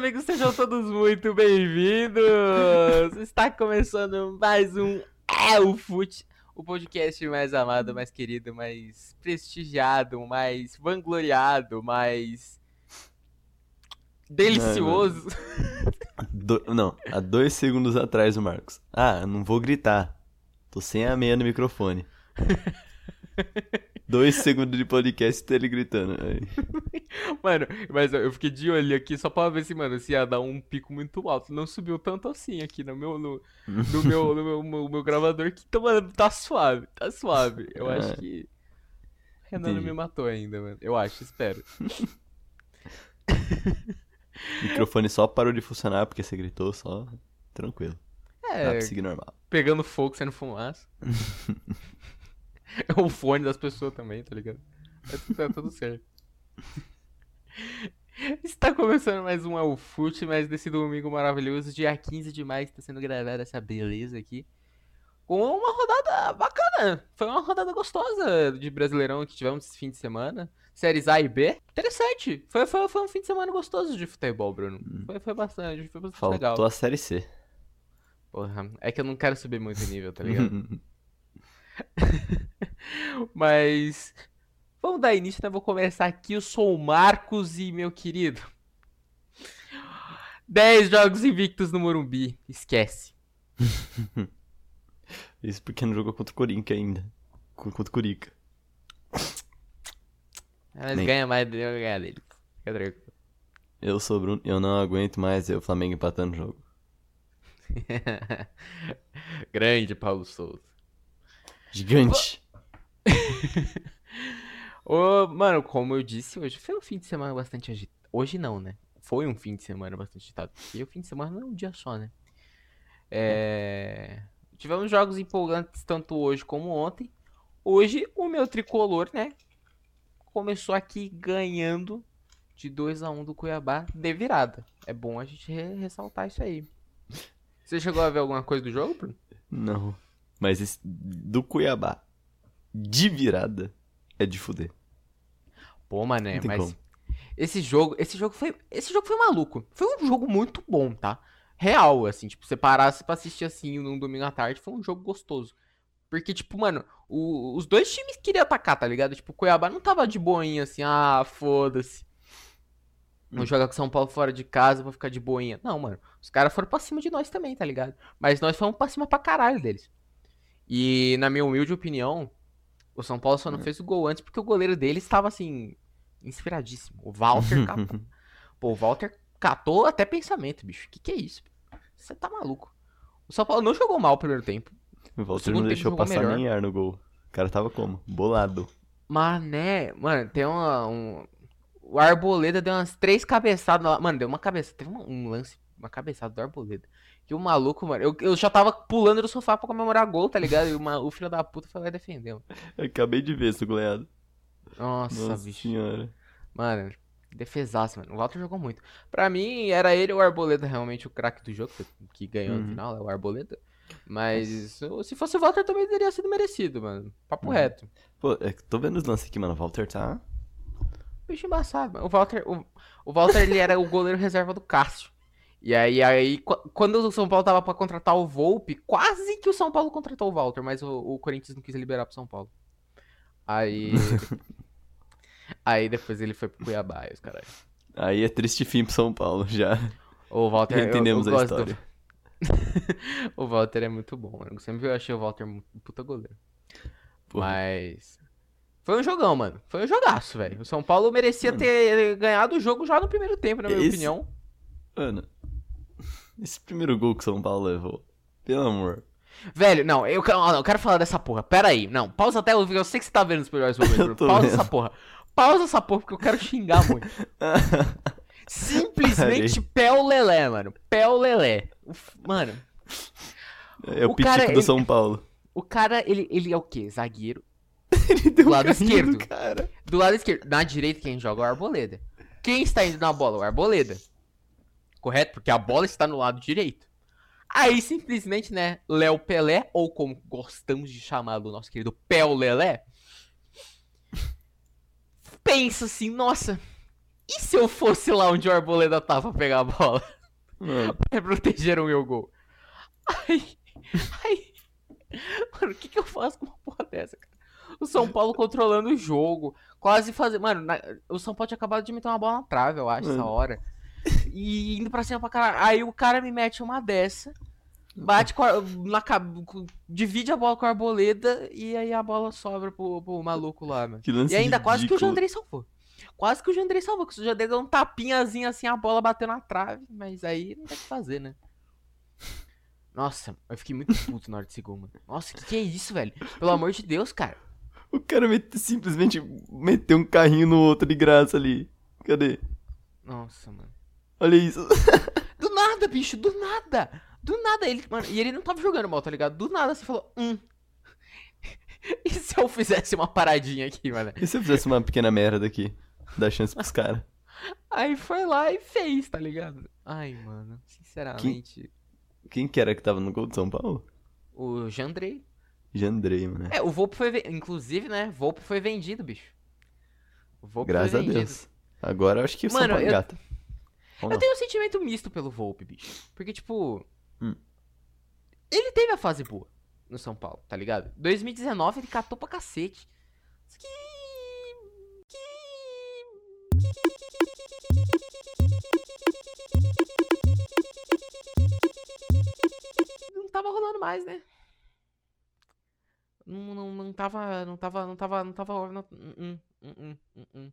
amigos, sejam todos muito bem-vindos! Está começando mais um É o Fute, o podcast mais amado, mais querido, mais prestigiado, mais vangloriado, mais delicioso. Do- não, há dois segundos atrás, o Marcos. Ah, não vou gritar. Tô sem a meia no microfone. dois segundos de podcast e ele gritando. Aí. Mano, mas eu fiquei de olho aqui só pra ver se, mano, se ia dar um pico muito alto. Não subiu tanto assim aqui no meu, no, no meu, no meu, meu, meu gravador que então, mano, tá suave, tá suave. Eu acho Ah. que. Renan não me matou ainda, mano. Eu acho, espero. O microfone só parou de funcionar porque você gritou, só. Tranquilo. Dá É, pra seguir normal. pegando fogo, sendo fumaça. o fone das pessoas também, tá ligado? Tá tudo- Tá tudo certo. Está começando mais um ao Fute, mas desse domingo maravilhoso, dia 15 de maio, que tá sendo gravada essa beleza aqui. Com uma rodada bacana. Foi uma rodada gostosa de Brasileirão que tivemos esse fim de semana. Séries A e B. Interessante. Foi, foi, foi um fim de semana gostoso de futebol, Bruno. Foi, foi bastante, foi bastante Faltou legal. a série C. Porra, é que eu não quero subir muito nível, tá ligado? Mas vamos dar início, né? Vou começar aqui. Eu sou o Marcos e meu querido. 10 jogos invictos no Morumbi. Esquece. Isso porque não jogou contra o Corinthians ainda. Co- Contra o Curica. Mas Nem- ganha mais eu vou ganhar dele. Fica tranquilo. Eu sou o Bruno, eu não aguento mais ver o Flamengo empatando o jogo. Grande Paulo Souza. Gigante! Ô, mano, como eu disse, hoje foi um fim de semana bastante agitado. Hoje não, né? Foi um fim de semana bastante agitado. Porque o fim de semana não é um dia só, né? É... Tivemos jogos empolgantes tanto hoje como ontem. Hoje, o meu tricolor, né? Começou aqui ganhando de 2 a 1 do Cuiabá de virada. É bom a gente re- ressaltar isso aí. Você chegou a ver alguma coisa do jogo, Bruno? Não. Mas esse do Cuiabá, de virada, é de fuder. Pô, mané, mas como. esse jogo, esse jogo foi, esse jogo foi maluco. Foi um jogo muito bom, tá? Real, assim, tipo, você parasse pra assistir assim num domingo à tarde, foi um jogo gostoso. Porque, tipo, mano, o- os dois times queriam atacar, tá ligado? Tipo, o Cuiabá não tava de boinha assim, ah, foda-se. Vou jogar com São Paulo fora de casa, vou ficar de boinha. Não, mano, os caras foram pra cima de nós também, tá ligado? Mas nós fomos pra cima pra caralho deles. E, na minha humilde opinião, o São Paulo só não fez o gol antes porque o goleiro dele estava, assim, inspiradíssimo. O Walter catou. Pô, o Walter catou até pensamento, bicho. Que que é isso? Você tá maluco. O São Paulo não jogou mal o primeiro tempo. O Walter segundo não deixou passar melhor. nem ar no gol. O cara tava como? Bolado. Mas, né, mano, tem uma. Um... O Arboleda deu umas três cabeçadas. lá. Mano, deu uma cabeçada. Teve um lance, uma cabeçada do Arboleda. Que o maluco, mano. Eu, eu já tava pulando do sofá pra comemorar gol, tá ligado? E o, ma- o filho da puta foi lá defender. mano. Eu acabei de ver esse goleado. Nossa, Nossa bicho. senhora. Mano, defesaço, mano. O Walter jogou muito. Pra mim, era ele o Arboleda realmente o craque do jogo, que ganhou no Uhum. final, é o Arboleda. Mas se fosse o Walter também teria sido merecido, mano. Papo Uhum. reto. Pô, é tô vendo os lances aqui, mano. O Walter tá. Bicho embaçado, mano. O Walter, o, o Walter ele era o goleiro reserva do Cássio. E aí, aí qu- quando o São Paulo tava pra contratar o Volpe, quase que o São Paulo contratou o Walter, mas o, o Corinthians não quis liberar pro São Paulo. Aí. aí depois ele foi pro Cuiabá, e os caralho. Aí é triste fim pro São Paulo, já. O Walter eu- Entendemos eu a gosto do- história. o Walter é muito bom, mano. Sempre eu achei o Walter um puta goleiro. Porra. Mas. Foi um jogão, mano. Foi um jogaço, velho. O São Paulo merecia ter ganhado o jogo já no primeiro tempo, na minha Esse- opinião. Mano, esse primeiro gol que o São Paulo levou, pelo amor. Velho, não, eu, quero- não, eu quero falar dessa porra. Pera aí. Não, pausa até eu Eu sei que você tá vendo os melhores momentos. Pausa vendo. essa porra. Pausa essa porra porque eu quero xingar muito. Simplesmente pé o lelé, mano. Pé o lelé. Mano, É o, O pitico cara, do ele- São Paulo. o cara, ele, ele é o quê? Zagueiro. Ele deu Do lado esquerdo. Cara. Do lado esquerdo. Na direita, quem joga é o Arboleda. Quem está indo na bola? O Arboleda. Correto? Porque a bola está no lado direito. Aí, simplesmente, né, Léo Pelé, ou como gostamos de chamar o nosso querido Pel Lelé, pensa assim, nossa, e se eu fosse lá onde o Arboleda tava pra pegar a bola? Mano, pra proteger o meu gol? Aí, aí, mano, o que que eu faço com uma porra dessa, cara? O São Paulo controlando o jogo, quase fazendo. Mano, na- o São Paulo tinha acabado de meter uma bola na trave, eu acho, essa Mano. hora. E indo pra cima pra caralho. Aí o cara me mete uma dessa, bate com a, na, divide a bola com a arboleda e aí a bola sobra pro, pro maluco lá, mano. que lance E ainda quase que o ridículo. Jandrei salvou. Quase que o Jandrei salvou, que o Jandrei deu um tapinhazinho assim, a bola bateu na trave, mas aí não tem o que fazer, né? Nossa, eu fiquei muito puto na hora desse gol, mano. Nossa, que que é isso, velho? Pelo amor de Deus, cara. O cara mete- simplesmente meteu um carrinho no outro de graça ali. Cadê? Nossa, mano. Olha isso. Do nada, bicho, do nada. Do nada, ele, mano, e ele não tava jogando mal, tá ligado? Do nada você falou, hum. E se eu fizesse uma paradinha aqui, mano? E se eu fizesse uma pequena merda aqui? Dá chance pros caras. Aí foi lá e fez, tá ligado? Ai, mano, sinceramente. Quem que era que tava no gol de São Paulo? O Jandrei. Jandrei, mano. É, o Volpe foi. ve- Inclusive, né? Volpe foi vendido, bicho. O Volpe Graças foi a. Deus. Agora eu acho que o São Paulo eu- gata. Ou Eu não? tenho um sentimento misto pelo Volpe, bicho. Porque, tipo. Hum. Ele teve a fase boa no São Paulo, tá ligado? 2019 ele catou pra cacete. Só que. que- Não tava rolando mais, né? Não, não, não tava. Não tava. Não tava. Não tava. Não, hum, hum, hum, hum, hum.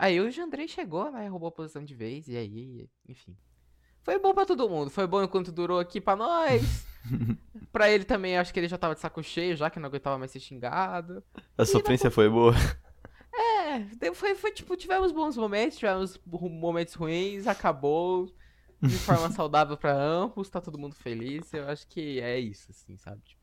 Aí o Jandrei chegou, né? Roubou a posição de vez, e aí, enfim. Foi bom pra todo mundo. Foi bom enquanto durou aqui pra nós. pra ele também, acho que ele já tava de saco cheio, já que não aguentava mais ser xingado. A sofrência foi boa. É, foi, foi tipo, tivemos bons momentos, tivemos momentos ruins, acabou. De forma saudável pra ambos, tá todo mundo feliz. Eu acho que é isso, assim, sabe? Tipo,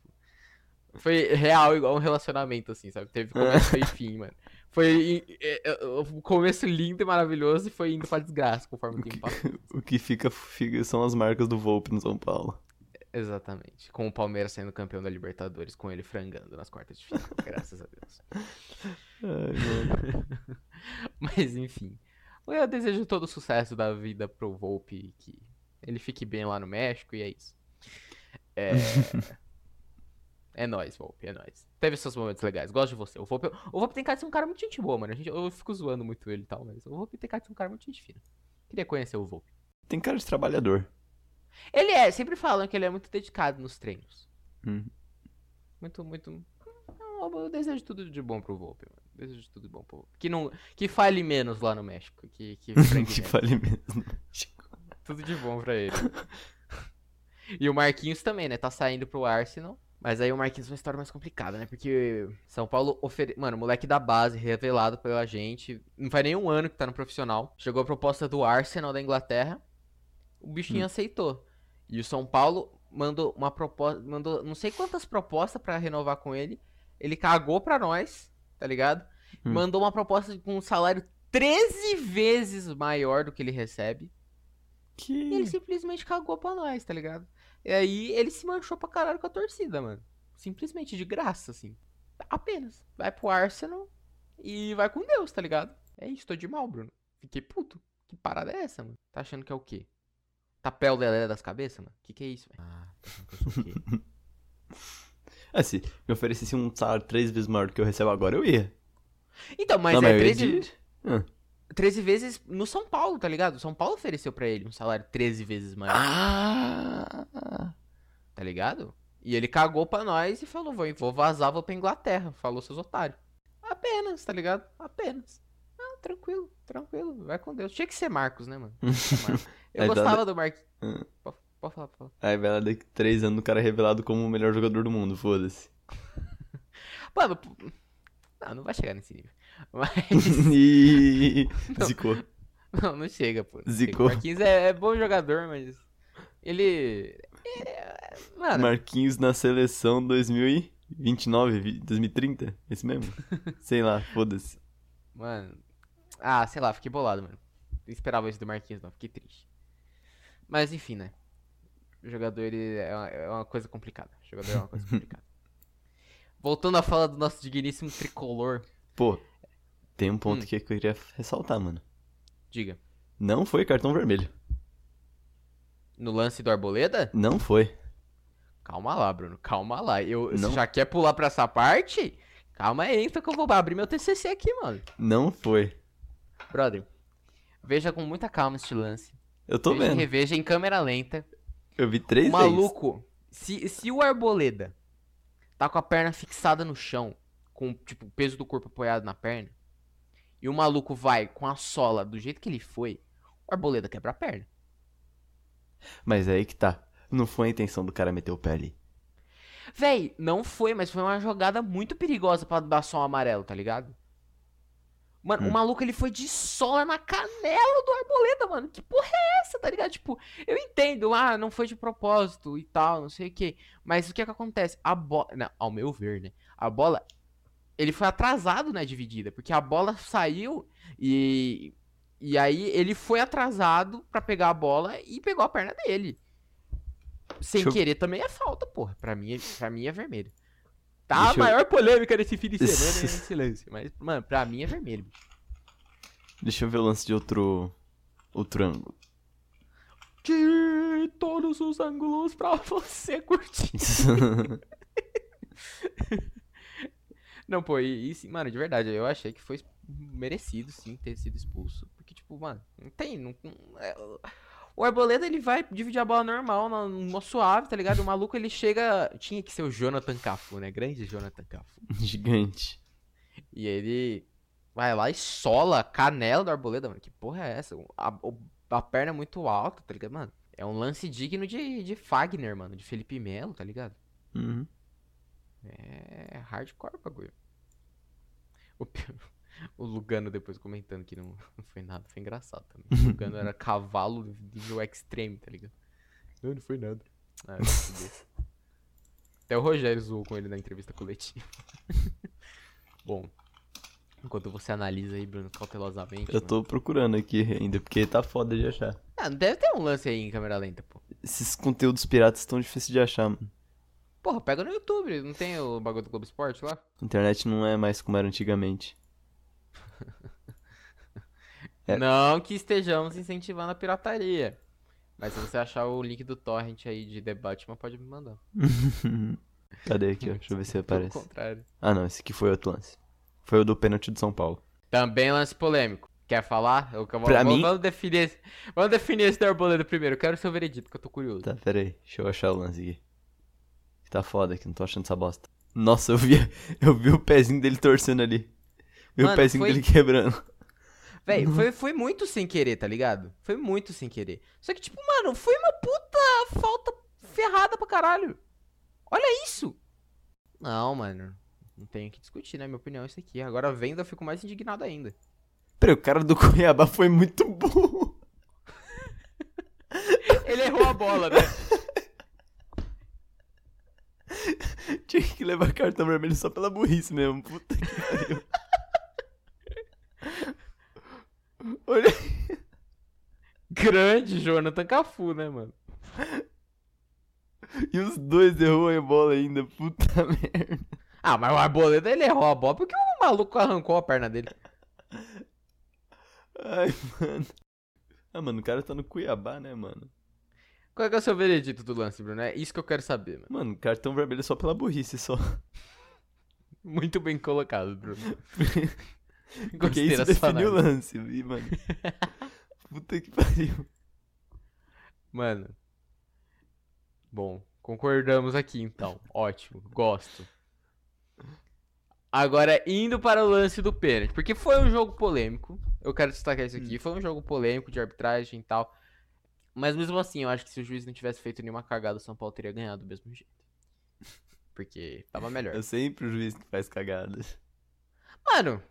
foi real igual um relacionamento, assim, sabe? Teve começo e fim, mano. Foi é, é, o começo lindo e maravilhoso e foi indo pra desgraça conforme o tempo passou. O que fica, fica são as marcas do Volpe no São Paulo. Exatamente. Com o Palmeiras sendo campeão da Libertadores, com ele frangando nas quartas de final, graças a Deus. Ai. Mas enfim. Eu desejo todo o sucesso da vida pro Volpe, que ele fique bem lá no México e é isso. É. É nóis, Volpe, é nóis. Teve seus momentos legais, gosto de você. O Volpe, o Volpe tem cara de ser um cara muito gente boa, mano. A gente, eu fico zoando muito ele e tal, mas o Volpe tem cara de ser um cara muito gente fina. Queria conhecer o Volpe. Tem cara de trabalhador. Ele é, sempre falam que ele é muito dedicado nos treinos. Hum. Muito, muito. Eu eu desejo tudo de bom pro Volpe, mano. Desejo tudo de bom pro Volpe. Que, não, que fale menos lá no México. Que, que, que menos. fale mesmo. Tudo de bom pra ele. e o Marquinhos também, né? Tá saindo pro Arsenal. Mas aí o Marquinhos é uma história mais complicada, né? Porque São Paulo ofere... Mano, moleque da base, revelado pela gente. Não faz nem um ano que tá no profissional. Chegou a proposta do Arsenal da Inglaterra. O bichinho Hum. aceitou. E o São Paulo mandou uma proposta. Mandou não sei quantas propostas pra renovar com ele. Ele cagou pra nós, tá ligado? Hum. Mandou uma proposta com um salário 13 vezes maior do que ele recebe. Que. E ele simplesmente cagou pra nós, tá ligado? E aí ele se manchou pra caralho com a torcida, mano. Simplesmente de graça, assim. Apenas. Vai pro Arsenal e vai com Deus, tá ligado? É isso, tô de mal, Bruno. Fiquei puto. Que parada é essa, mano? Tá achando que é o quê? Tapé o lelé das cabeças, mano? Que que é isso, velho? Ah, tá achando que eu sou o quê? Assim, me oferecesse um salário três vezes maior do que eu recebo agora, eu ia. Então, mas Não, é ia 13, de- Ah. 13 vezes no São Paulo, tá ligado? O São Paulo ofereceu pra ele um salário 13 vezes maior, Ah! tá ligado? E ele cagou pra nós e falou, vou, vou vazar, vou pra Inglaterra. Falou, seus otários. Apenas, tá ligado? Apenas. Ah, tranquilo, tranquilo. Vai com Deus. Tinha que ser Marcos, né, mano? Eu dá- gostava do Marcos. Hum. Pode, pode falar, pode falar. Aí vai lá daqui três anos o cara é revelado como o melhor jogador do mundo, foda-se. Mano, não, não vai chegar nesse nível. Mas. Zicou. Não, não chega, pô. Zicou. Marquinhos é, é bom jogador, mas. Ele. é- Mano, Marquinhos na seleção 2029, vi- 2030? Esse mesmo? Sei lá, foda-se. mano. Ah, sei lá, fiquei bolado, mano. Não esperava isso do Marquinhos, não. Fiquei triste. Mas enfim, né? O jogador ele é uma, é uma coisa complicada. O jogador é uma coisa complicada. Voltando a falar do nosso digníssimo tricolor. Pô, tem um ponto Hum. que eu queria ressaltar, mano. Diga. Não foi cartão vermelho. No lance do Arboleda? Não foi. Calma lá, Bruno. Calma lá. Eu, Não. Você já quer pular pra essa parte? Calma aí, então que eu vou abrir meu TCC aqui, mano. Não foi. Brother, veja com muita calma este lance. Eu tô veja vendo. reveja em câmera lenta. Eu vi três O maluco, se, se o Arboleda tá com a perna fixada no chão, com tipo, o peso do corpo apoiado na perna, e o maluco vai com a sola do jeito que ele foi, o Arboleda quebra a perna. Mas é aí que tá. Não foi a intenção do cara meter o pé ali. Véi, não foi, mas foi uma jogada muito perigosa pra dar só um amarelo, tá ligado? Mano, Hum. o maluco ele foi de sola na canela do Arboleda, mano. Que porra é essa, tá ligado? Tipo, eu entendo, ah, não foi de propósito e tal, não sei o que. Mas o que é que acontece? A bola. Ao meu ver, né? A bola. Ele foi atrasado na dividida, porque a bola saiu e. E aí ele foi atrasado pra pegar a bola e pegou a perna dele. Sem eu- querer também é falta, porra. Pra mim, é- pra mim é vermelho. Tá Deixa a eu- maior polêmica desse fim de semana é esse lance. Mas, mano, pra mim é vermelho. Deixa eu ver o lance de outro. Outro ângulo. Tire todos os ângulos pra você curtir. Não, pô, e, e sim, mano, de verdade, eu achei que foi merecido, sim, ter sido expulso. Porque, tipo, mano, não tem. Não, é, o Arboleda, ele vai dividir a bola normal, numa suave, tá ligado? O maluco, ele chega. Tinha que ser o Jonathan Cafu, né? Grande Jonathan Cafu. Gigante. E ele vai lá e sola a canela do Arboleda, mano. Que porra é essa? A, a perna é muito alta, tá ligado, mano? É um lance digno de, de Fagner, mano. De Felipe Melo, tá ligado? Uhum. É hardcore o bagulho. O, o Lugano depois comentando que não, não foi nada, foi engraçado também. O Lugano era cavalo nível extreme, tá ligado? Não, não foi nada. Ah. Até o Rogério zoou com ele na entrevista coletiva. Bom, enquanto você analisa aí, Bruno, cautelosamente. Eu mano. tô procurando aqui ainda, porque tá foda de achar. Ah, deve ter um lance aí em câmera lenta, pô. Esses conteúdos piratas estão difíceis de achar, mano. Porra, pega no YouTube, não tem o bagulho do Globo Esporte lá? Internet não é mais como era antigamente. É. Não que estejamos incentivando a pirataria. Mas se você achar o link do torrent aí de debate, mas pode me mandar. Cadê aqui, ó? Deixa eu ver se aparece. Ah, não, esse aqui foi outro lance. Foi o do pênalti do São Paulo. Também lance polêmico. Quer falar? Eu, eu, Pra vamos, mim- vamos definir esse, vamos definir esse da Arboleda primeiro. Eu quero o seu veredito, que eu tô curioso. Tá, pera aí. Deixa eu achar o lance aqui. Que tá foda aqui, não tô achando essa bosta. Nossa, eu vi, eu vi o pezinho dele torcendo ali. Vi o Mano, pezinho foi- dele quebrando. Véi, foi, foi muito sem querer, tá ligado? Foi muito sem querer. Só que, tipo, mano, foi uma puta falta ferrada pra caralho. Olha isso! Não, mano. Não tenho o que discutir, né? Minha opinião é isso aqui. Agora vendo, eu fico mais indignado ainda. Peraí, o cara do Cuiabá foi muito burro. Ele errou a bola, né? Tinha que levar cartão vermelho só pela burrice mesmo. Puta que pariu. Olha. Grande Jonathan Cafu, né, mano? E os dois errou a bola ainda. Puta merda. Ah, mas o Arboleda, ele errou a bola porque o maluco arrancou a perna dele. Ai, mano. Ah, mano, o cara tá no Cuiabá, né, mano? Qual é, é o seu veredito do lance, Bruno? É isso que eu quero saber, mano. Mano, cartão vermelho só pela burrice, só. Muito bem colocado, Bruno. Porque isso define o lance, mano. Puta que pariu. Mano. Bom, concordamos aqui então. Ótimo, gosto. Agora, indo para o lance do pênalti, porque foi um jogo polêmico. Eu quero destacar isso aqui. Foi um jogo polêmico de arbitragem e tal. Mas mesmo assim, eu acho que se o juiz não tivesse feito nenhuma cagada, o São Paulo teria ganhado do mesmo jeito. Porque tava melhor. É sempre o juiz que faz cagadas. Mano,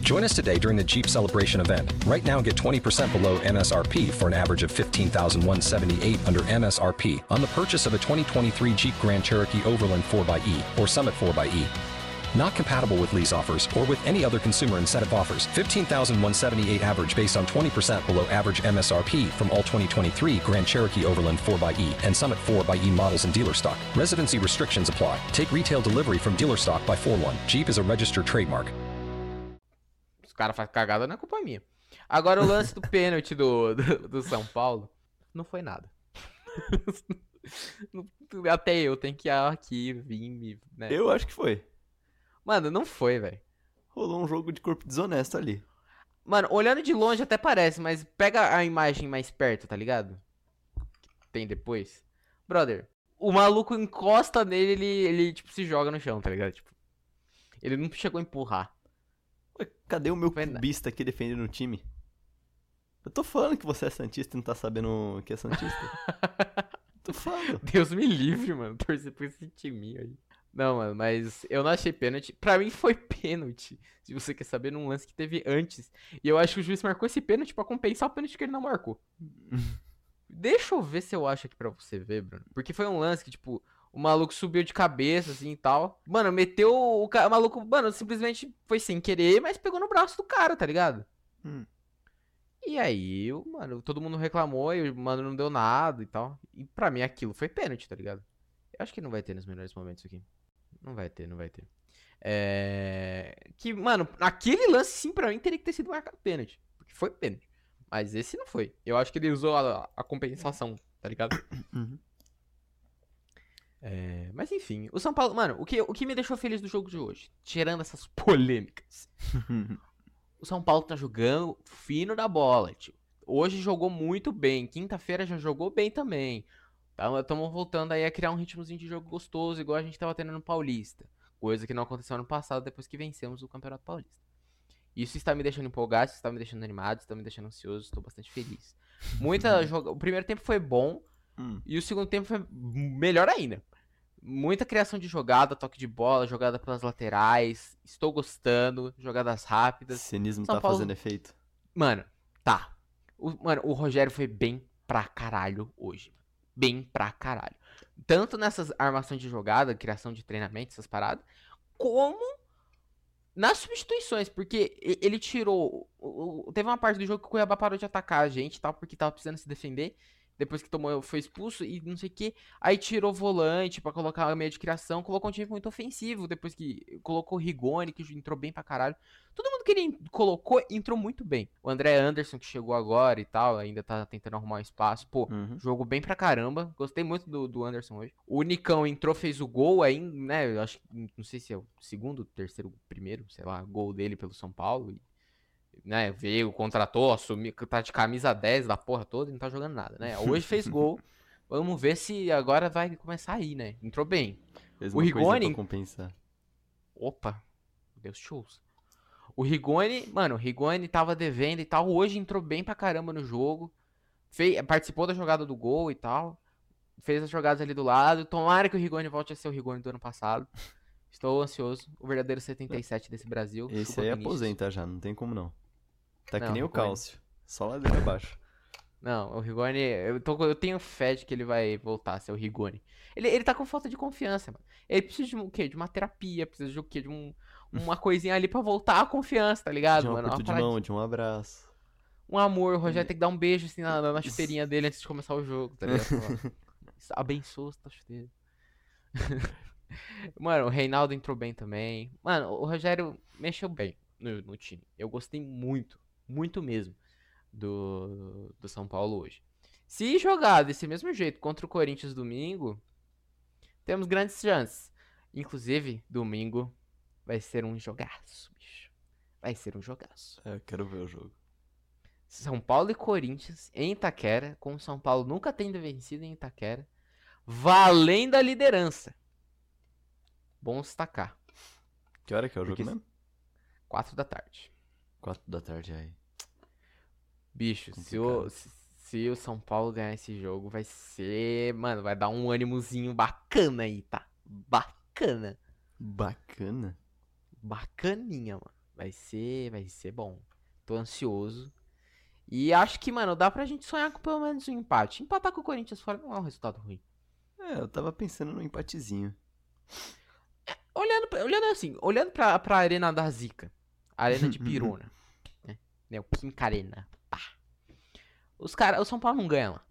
Join us today during the Jeep Celebration event. Right now, get 20% below MSRP for an average of 15178 under MSRP on the purchase of a 2023 Jeep Grand Cherokee Overland 4xE or Summit 4xE. Not compatible with lease offers or with any other consumer incentive offers. 15,178 average based on 20% below average MSRP from all 2023 Grand Cherokee Overland 4xE and Summit 4xE models in dealer stock. Residency restrictions apply. Take retail delivery from dealer stock by 4 1. Jeep is a registered trademark. os caras fazem cagada, não é culpa minha. Agora o lance do pênalti do, do, do São Paulo não foi nada. Até eu tenho que ir aqui vir me. né? Eu acho que foi. Mano, não foi, velho. Rolou um jogo de corpo desonesto ali. Mano, olhando de longe até parece, mas pega a imagem mais perto, tá ligado? Que tem depois. Brother, o maluco encosta nele, ele, ele tipo, se joga no chão, tá ligado? Tipo, ele não chegou a empurrar. Ué, cadê o meu cubista aqui defendendo o time? Eu tô falando que você é Santista e não tá sabendo que é Santista. tô falando. Deus me livre, mano, torcer por esse time aí. Não, mano, mas eu não achei pênalti. Pra mim foi pênalti. Se você quer saber, num lance que teve antes. E eu acho que o juiz marcou esse pênalti pra compensar o pênalti que ele não marcou. Deixa eu ver se eu acho aqui pra você ver, Bruno. Porque foi um lance que, tipo, o maluco subiu de cabeça, assim e tal. Mano, meteu o, ca- o maluco. Mano, simplesmente foi sem querer, mas pegou no braço do cara, tá ligado? Hum. E aí, mano, todo mundo reclamou e o mano não deu nada e tal. E pra mim aquilo foi pênalti, tá ligado? Eu acho que não vai ter nos melhores momentos aqui. Não vai ter, não vai ter. É. Que, mano, aquele lance sim pra mim teria que ter sido marcado pênalti. Porque foi pênalti. Mas esse não foi. Eu acho que ele usou a, a compensação, tá ligado? Uhum. É, mas enfim, o São Paulo. Mano, o que, o que me deixou feliz do jogo de hoje? Tirando essas polêmicas. o São Paulo tá jogando fino da bola, tio. Hoje jogou muito bem. Quinta-feira já jogou bem também. Estamos voltando aí a criar um ritmozinho de jogo gostoso, igual a gente tava tendo no Paulista. Coisa que não aconteceu ano passado depois que vencemos o Campeonato Paulista. Isso está me deixando empolgado, isso está me deixando animado, está me deixando ansioso, estou bastante feliz. Muita joga... O primeiro tempo foi bom Hum. e o segundo tempo foi melhor ainda. Muita criação de jogada, toque de bola, jogada pelas laterais. Estou gostando, jogadas rápidas. Cinismo São tá Paulo- fazendo efeito. Mano, tá. O, mano, o Rogério foi bem pra caralho hoje. Bem pra caralho. Tanto nessas armações de jogada, criação de treinamento, essas paradas, como nas substituições, porque ele tirou. Teve uma parte do jogo que o Cuiabá parou de atacar a gente tal, porque tava precisando se defender. Depois que tomou, foi expulso e não sei o que. Aí tirou volante pra colocar a meia de criação. Colocou um time muito ofensivo. Depois que colocou o Rigoni, que entrou bem pra caralho. Todo mundo que ele colocou entrou muito bem. O André Anderson, que chegou agora e tal, ainda tá tentando arrumar um espaço. Pô, Uhum. jogo bem pra caramba. Gostei muito do, do Anderson hoje. O Nicão entrou, fez o gol aí, né? Eu acho que não sei se é o segundo, terceiro, primeiro, sei lá, gol dele pelo São Paulo. E, né, veio, contratou, assumiu, tá de camisa 10 da porra toda e não tá jogando nada, né? Hoje fez gol. Vamos ver se agora vai começar aí, né? Entrou bem. Fez O Rigoni- compensar. Opa, Deus ouça. O Rigoni, mano, o Rigoni tava devendo e tal. Hoje entrou bem pra caramba no jogo. Fez, participou da jogada do gol e tal. Fez as jogadas ali do lado. Tomara que o Rigoni volte a ser o Rigoni do ano passado. Estou ansioso. O verdadeiro 77 desse Brasil. Esse aí aposenta já, não tem como não. Tá Não, que nem o Rigoni. cálcio. Só ladeira abaixo. Não, o Rigoni, eu, tô, eu tenho fé de que ele vai voltar a ser o Rigoni. Ele, ele tá com falta de confiança, mano. Ele precisa de um, o quê? De uma terapia, precisa de o quê? De um, uma coisinha ali pra voltar a confiança, tá ligado, de um mano? Uma de mão, de um abraço. Um amor, o Rogério tem que dar um beijo assim na, na chuteirinha dele antes de começar o jogo, tá ligado? Abençoa essa chuteira. Mano, o Reinaldo entrou bem também. Mano, o Rogério mexeu bem no, no time. Eu gostei muito, muito mesmo do, do São Paulo hoje. Se jogar desse mesmo jeito contra o Corinthians domingo, temos grandes chances. Inclusive, domingo vai ser um jogaço, bicho. Vai ser um jogaço. É, eu quero ver o jogo. São Paulo e Corinthians em Itaquera, com o São Paulo nunca tendo vencido em Itaquera, valendo a liderança. Bom destacar. Que hora que é o jogo Porque- mesmo? Quatro da tarde. Quatro da tarde aí. Bicho, se o, se, se o São Paulo ganhar esse jogo, vai ser. Mano, vai dar um ânimozinho bacana aí, tá? Bacana. Bacana. Bacaninha, mano. Vai ser. Vai ser bom. Tô ansioso. E acho que, mano, dá pra gente sonhar com pelo menos um empate. Empatar com o Corinthians fora não é um resultado ruim. É, eu tava pensando num empatezinho. Olhando, pra- olhando assim, olhando pra, pra arena da Zica. Arena de Pirona. né? Né, O Arena. Os cara, o São Paulo não ganha lá.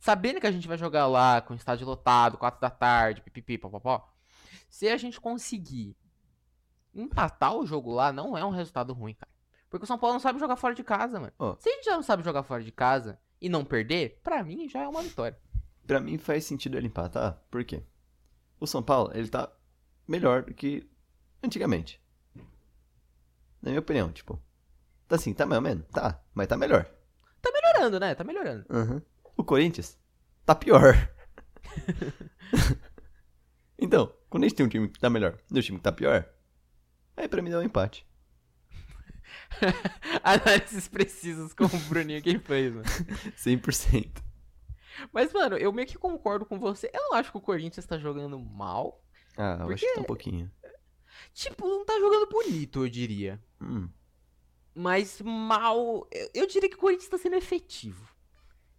Sabendo que a gente vai jogar lá com o estádio lotado, 4 da tarde, pipipi, popopó. Se a gente conseguir empatar o jogo lá, não é um resultado ruim, cara. Porque o São Paulo não sabe jogar fora de casa, mano. Ó. Se a gente já não sabe jogar fora de casa e não perder, pra mim já é uma vitória. Pra mim faz sentido ele empatar, por quê? O São Paulo, ele tá melhor do que antigamente. Na minha opinião, tipo. Tá assim, tá mais ou menos? Tá, mas tá melhor. Tá melhorando, né? Tá melhorando. Uhum. O Corinthians tá pior. então, quando a gente tem um time que tá melhor e um time que tá pior, aí pra mim dá um empate. Análises precisas como o Bruninho quem fez, mano. 100%. Mas, mano, eu meio que concordo com você. Eu não acho que o Corinthians tá jogando mal. Ah, eu acho que tá um pouquinho. Tipo, não tá jogando bonito, eu diria. Hum, Mas mal. Eu, eu diria que o Corinthians tá sendo efetivo.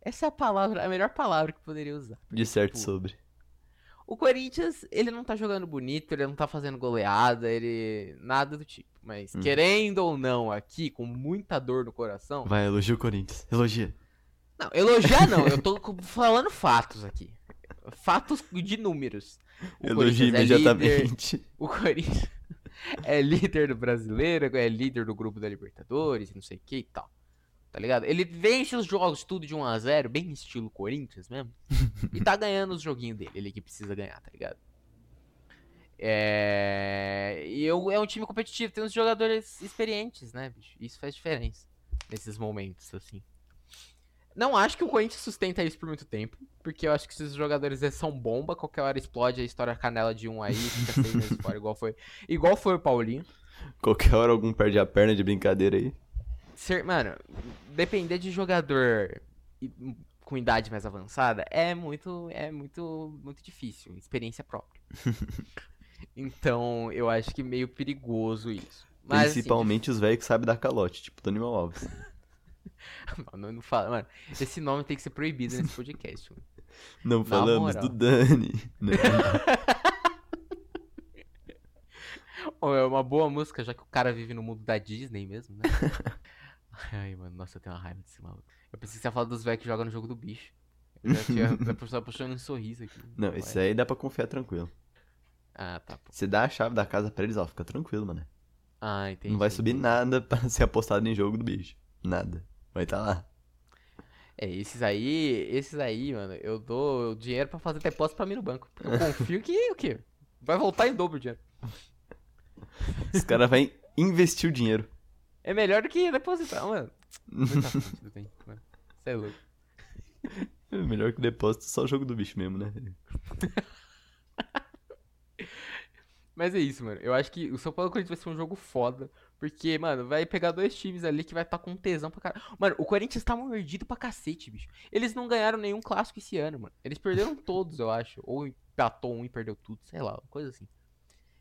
Essa é a palavra, a melhor palavra que poderia usar. de certo tipo, sobre. O Corinthians, ele não tá jogando bonito, ele não tá fazendo goleada, ele. nada do tipo. Mas, Hum. querendo ou não, aqui, com muita dor no coração. Vai, elogia o Corinthians. Elogia. Não, elogiar não, eu tô falando fatos aqui. Fatos de números. O Elogia Corinthians é líder- imediatamente. O Corinthians é líder do brasileiro, é líder do grupo da Libertadores, não sei o que e tal. Tá ligado? Ele vence os jogos tudo de 1x0, bem estilo Corinthians mesmo. e tá ganhando os joguinhos dele, ele que precisa ganhar, tá ligado? É. E eu, é um time competitivo, tem uns jogadores experientes, né, bicho? Isso faz diferença nesses momentos, assim. Não acho que o Corinthians sustenta isso por muito tempo, porque eu acho que esses jogadores são bomba, qualquer hora explode a história canela de um aí, fica seis meses fora, igual foi, igual foi o Paulinho. Qualquer hora algum perde a perna de brincadeira aí. Ser, mano, depender de jogador com idade mais avançada é muito, é muito, muito difícil, experiência própria. então, eu acho que meio perigoso isso. Mas, assim, Principalmente os velhos que sabem dar calote, tipo Daniel Alves. Não, não fala, mano. Esse nome tem que ser proibido nesse podcast, mano. Não falamos moral. do Dani. Ou é uma boa música, já que o cara vive no mundo da Disney mesmo, né? Ai, mano, nossa, eu tenho uma raiva desse maluco. Eu pensei que você ia falar dos velhos que jogam no jogo do bicho. Eu já tinha a pessoa puxando um sorriso aqui. Não, esse aí dá pra confiar tranquilo. Ah, tá, pô. Você dá a chave da casa pra eles, ó, fica tranquilo, mano. Ah, entendi. Não vai subir entendi. nada pra ser apostado em jogo do bicho. Nada. Vai tá lá. É, esses aí, esses aí, mano, eu dou dinheiro pra fazer depósito pra mim no banco. Eu confio que o quê? Vai voltar em dobro o dinheiro. Os caras vão investir o dinheiro. É melhor do que depositar, mano. Você é louco. É melhor que o depósito, só o jogo do bicho mesmo, né? Mas é isso, mano. Eu acho que o São Paulo Corinthians vai ser um jogo foda. Porque, mano, vai pegar dois times ali que vai estar com tesão pra caralho. Mano, o Corinthians tá mordido pra cacete, bicho. Eles não ganharam nenhum clássico esse ano, mano. Eles perderam todos, eu acho. Ou empatou um e perdeu tudo, sei lá, uma coisa assim.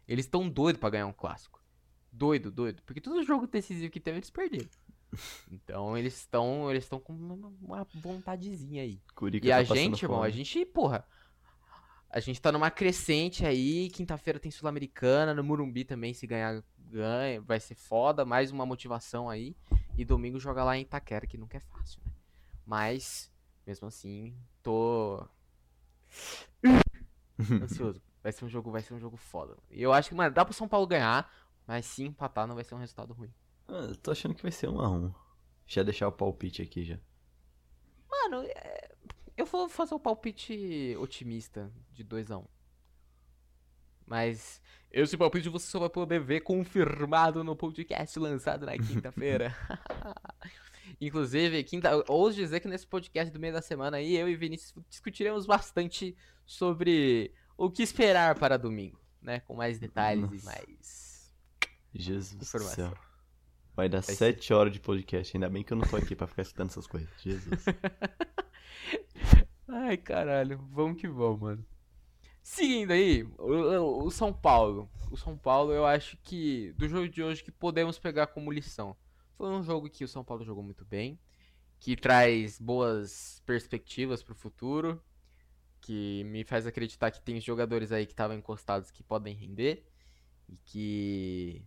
Eles estão doidos pra ganhar um clássico. Doido, doido. Porque todo jogo decisivo que teve, eles perderam. Então eles estão eles estão com uma, uma vontadezinha aí. Curica E tá a gente, irmão, a gente, porra. A gente tá numa crescente aí. Quinta-feira tem Sul-Americana. No Murumbi também, se ganhar, ganha. Vai ser foda. Mais uma motivação aí. E domingo joga lá em Itaquera, que nunca é fácil, né? Mas, mesmo assim, tô. ansioso. Vai ser um jogo, vai ser um jogo foda. E eu acho que, mano, dá pro São Paulo ganhar. Mas se empatar, não vai ser um resultado ruim. Ah, eu tô achando que vai ser um a um. Já deixar o palpite aqui já. Mano, é... Eu vou fazer o palpite otimista de 2x1. Mas esse palpite você só vai poder ver confirmado no podcast lançado na quinta-feira. Inclusive, quinta, ouso dizer que nesse podcast do meio da semana aí, eu e Vinícius discutiremos bastante sobre o que esperar para domingo, né? Com mais detalhes Nossa. e mais Jesus do céu. Vai dar Vai sete horas de podcast. Ainda bem que eu não tô aqui pra ficar escutando essas coisas. Jesus. Ai, caralho, vamos que vamos, mano. Seguindo aí, o, o- o São Paulo. O São Paulo, eu acho que do jogo de hoje que podemos pegar como lição. Foi um jogo que o São Paulo jogou muito bem, que traz boas perspectivas pro futuro, que me faz acreditar que tem jogadores aí que estavam encostados que podem render e que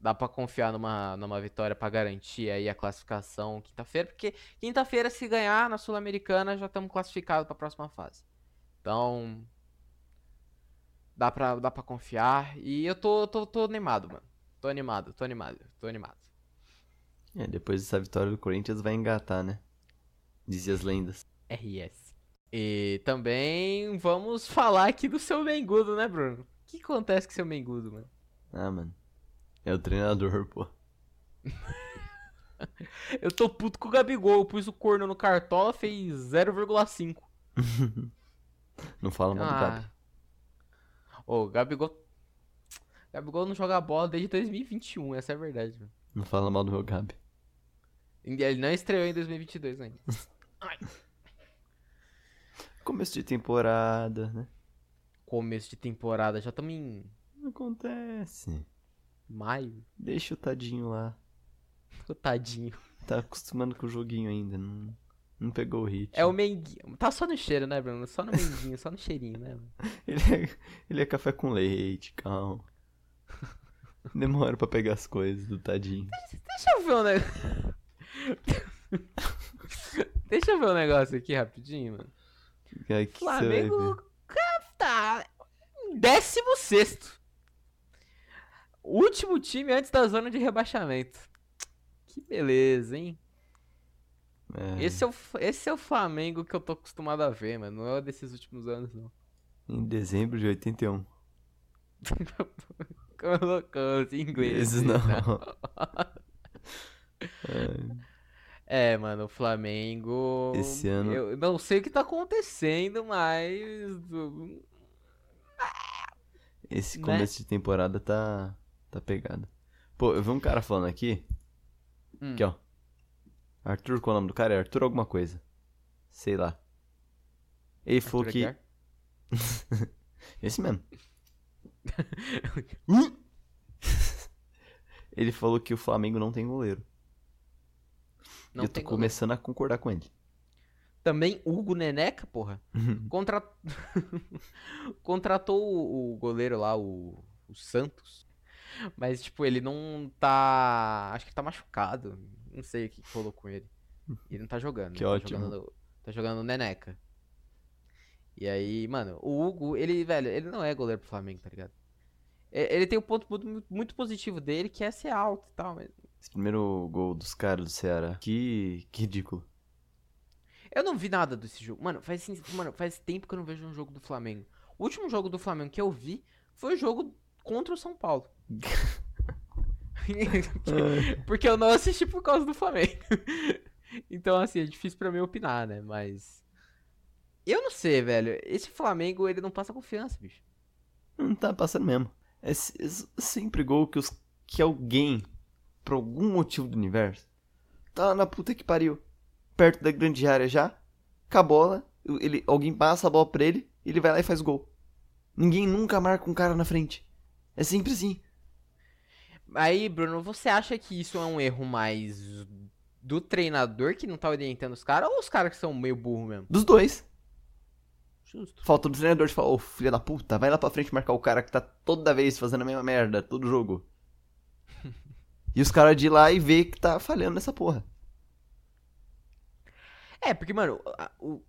dá pra confiar numa, numa vitória pra garantir aí a classificação quinta-feira, porque Quinta-feira, se ganhar na Sul-Americana, já estamos classificados para a próxima fase. Então, dá pra, dá pra confiar. E eu tô, tô, tô animado, mano. Tô animado, tô animado, tô animado. É, depois dessa vitória do Corinthians vai engatar, né? Dizia as lendas. RS. E também vamos falar aqui do seu Mengudo, né, Bruno? O que acontece com seu Mengudo, mano? Ah, mano. É o treinador, pô. Eu tô puto com o Gabigol. Eu pus o corno no cartola, fez 0,5. Não fala mal do Gabi. Ah. Ô, o Gabigol. Gabigol não joga bola desde 2021, essa é a verdade, mano. Não fala mal do meu Gabi. Ele não estreou em 2022 ainda. Começo de temporada, né? Começo de temporada, já estamos em Acontece. Maio. Deixa o tadinho lá. Tadinho. Tá acostumando com o joguinho ainda. Não, não pegou o ritmo. É o menguinho. Tá só no cheiro, né, Bruno? Só no menguinho, só no cheirinho, né? Ele é, ele é café com leite, calma. Demora pra pegar as coisas do tadinho. Deixa eu ver um negócio. Deixa eu ver um negócio aqui rapidinho, mano. Ver? Flamengo tá. em 16. Último time antes da zona de rebaixamento. Que beleza, hein? É, Esse é, o, esse é o Flamengo que eu tô acostumado a ver, mano. Não é desses últimos anos, não. Em dezembro de 81. Colocou os ingleses. Esses não. É, mano, o Flamengo. Esse ano- Eu não sei o que tá acontecendo, mas. Esse Né? começo de temporada tá, tá pegado. Pô, eu vi um cara falando aqui. Hum. Aqui, ó. Arthur, qual é o nome do cara? É Arthur alguma coisa. Sei lá. Ele falou que. Esse mesmo. Ele falou que o Flamengo não tem goleiro. Não eu tô tem goleiro. começando a concordar com ele. Também Hugo Neneca, porra. Contra... Contratou o, o goleiro lá, o, o Santos. Mas, tipo, ele não tá. Acho que tá machucado. Não sei o que rolou com ele. Ele não tá jogando. Que ele ótimo. Tá jogando, tá jogando Neneca. E aí, mano, o Hugo, ele, velho, ele não é goleiro pro Flamengo, tá ligado? Ele tem um ponto muito, positivo dele, que é ser alto e tal, mas Esse primeiro gol dos caras do Ceará. Que, que ridículo. Eu não vi nada desse jogo. Mano faz, mano, faz tempo que eu não vejo um jogo do Flamengo. O último jogo do Flamengo que eu vi foi o jogo contra o São Paulo. Porque eu não assisti por causa do Flamengo. Então, assim, é difícil pra mim opinar, né? Mas. Eu não sei, velho. Esse Flamengo, ele não passa confiança, bicho. Não tá passando mesmo. É, é sempre gol que, os, que alguém, por algum motivo do universo, tá na puta que pariu. Perto da grande área já, com a bola, ele, alguém passa a bola pra ele, ele vai lá e faz gol. Ninguém nunca marca um cara na frente. É sempre assim. Aí, Bruno, você acha que isso é um erro mais do treinador que não tá orientando os caras ou os caras que são meio burro mesmo? Dos dois. Justo. Falta do treinador de falar, ô filha da puta, vai lá pra frente marcar o cara que tá toda vez fazendo a mesma merda, todo jogo. e os caras de ir lá e ver que tá falhando nessa porra. É, porque, mano, a, o-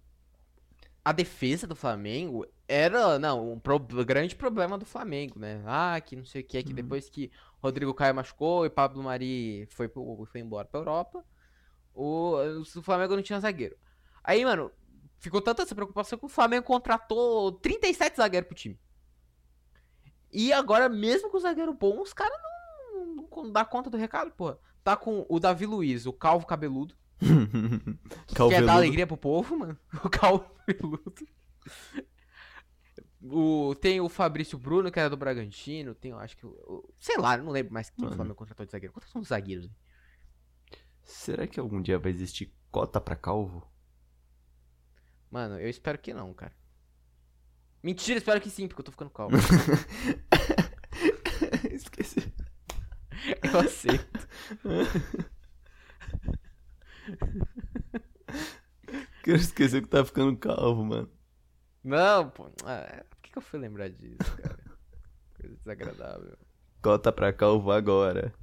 a defesa do Flamengo era, não, um pro- grande problema do Flamengo, né? Ah, que não sei o que, que depois que Rodrigo Caio machucou e Pablo Mari foi, pro- foi embora pra Europa, o, o Flamengo não tinha zagueiro. Aí, mano, ficou tanta essa preocupação que o Flamengo contratou 37 zagueiros pro time. E agora, mesmo com o zagueiro bom, os caras não, não, não dá conta do recado, porra. Tá com o Davi Luiz, o calvo cabeludo. Quer Calveludo. dar alegria pro povo, mano? O calvo cabeludo. O, tem o Fabrício Bruno, que era do Bragantino. Tem, eu acho que. sei lá, não lembro mais quem o. Flamengo contratou de zagueiro. Quantos são os zagueiros? Será que algum dia vai existir cota pra calvo? Mano, eu espero que não, cara. Mentira, espero que sim, porque eu tô ficando calmo. Esqueci. eu aceito. Eu esqueci que tá ficando calvo, mano. Não, pô. Que eu fui lembrar disso, cara? Coisa desagradável. Cota pra calvo agora.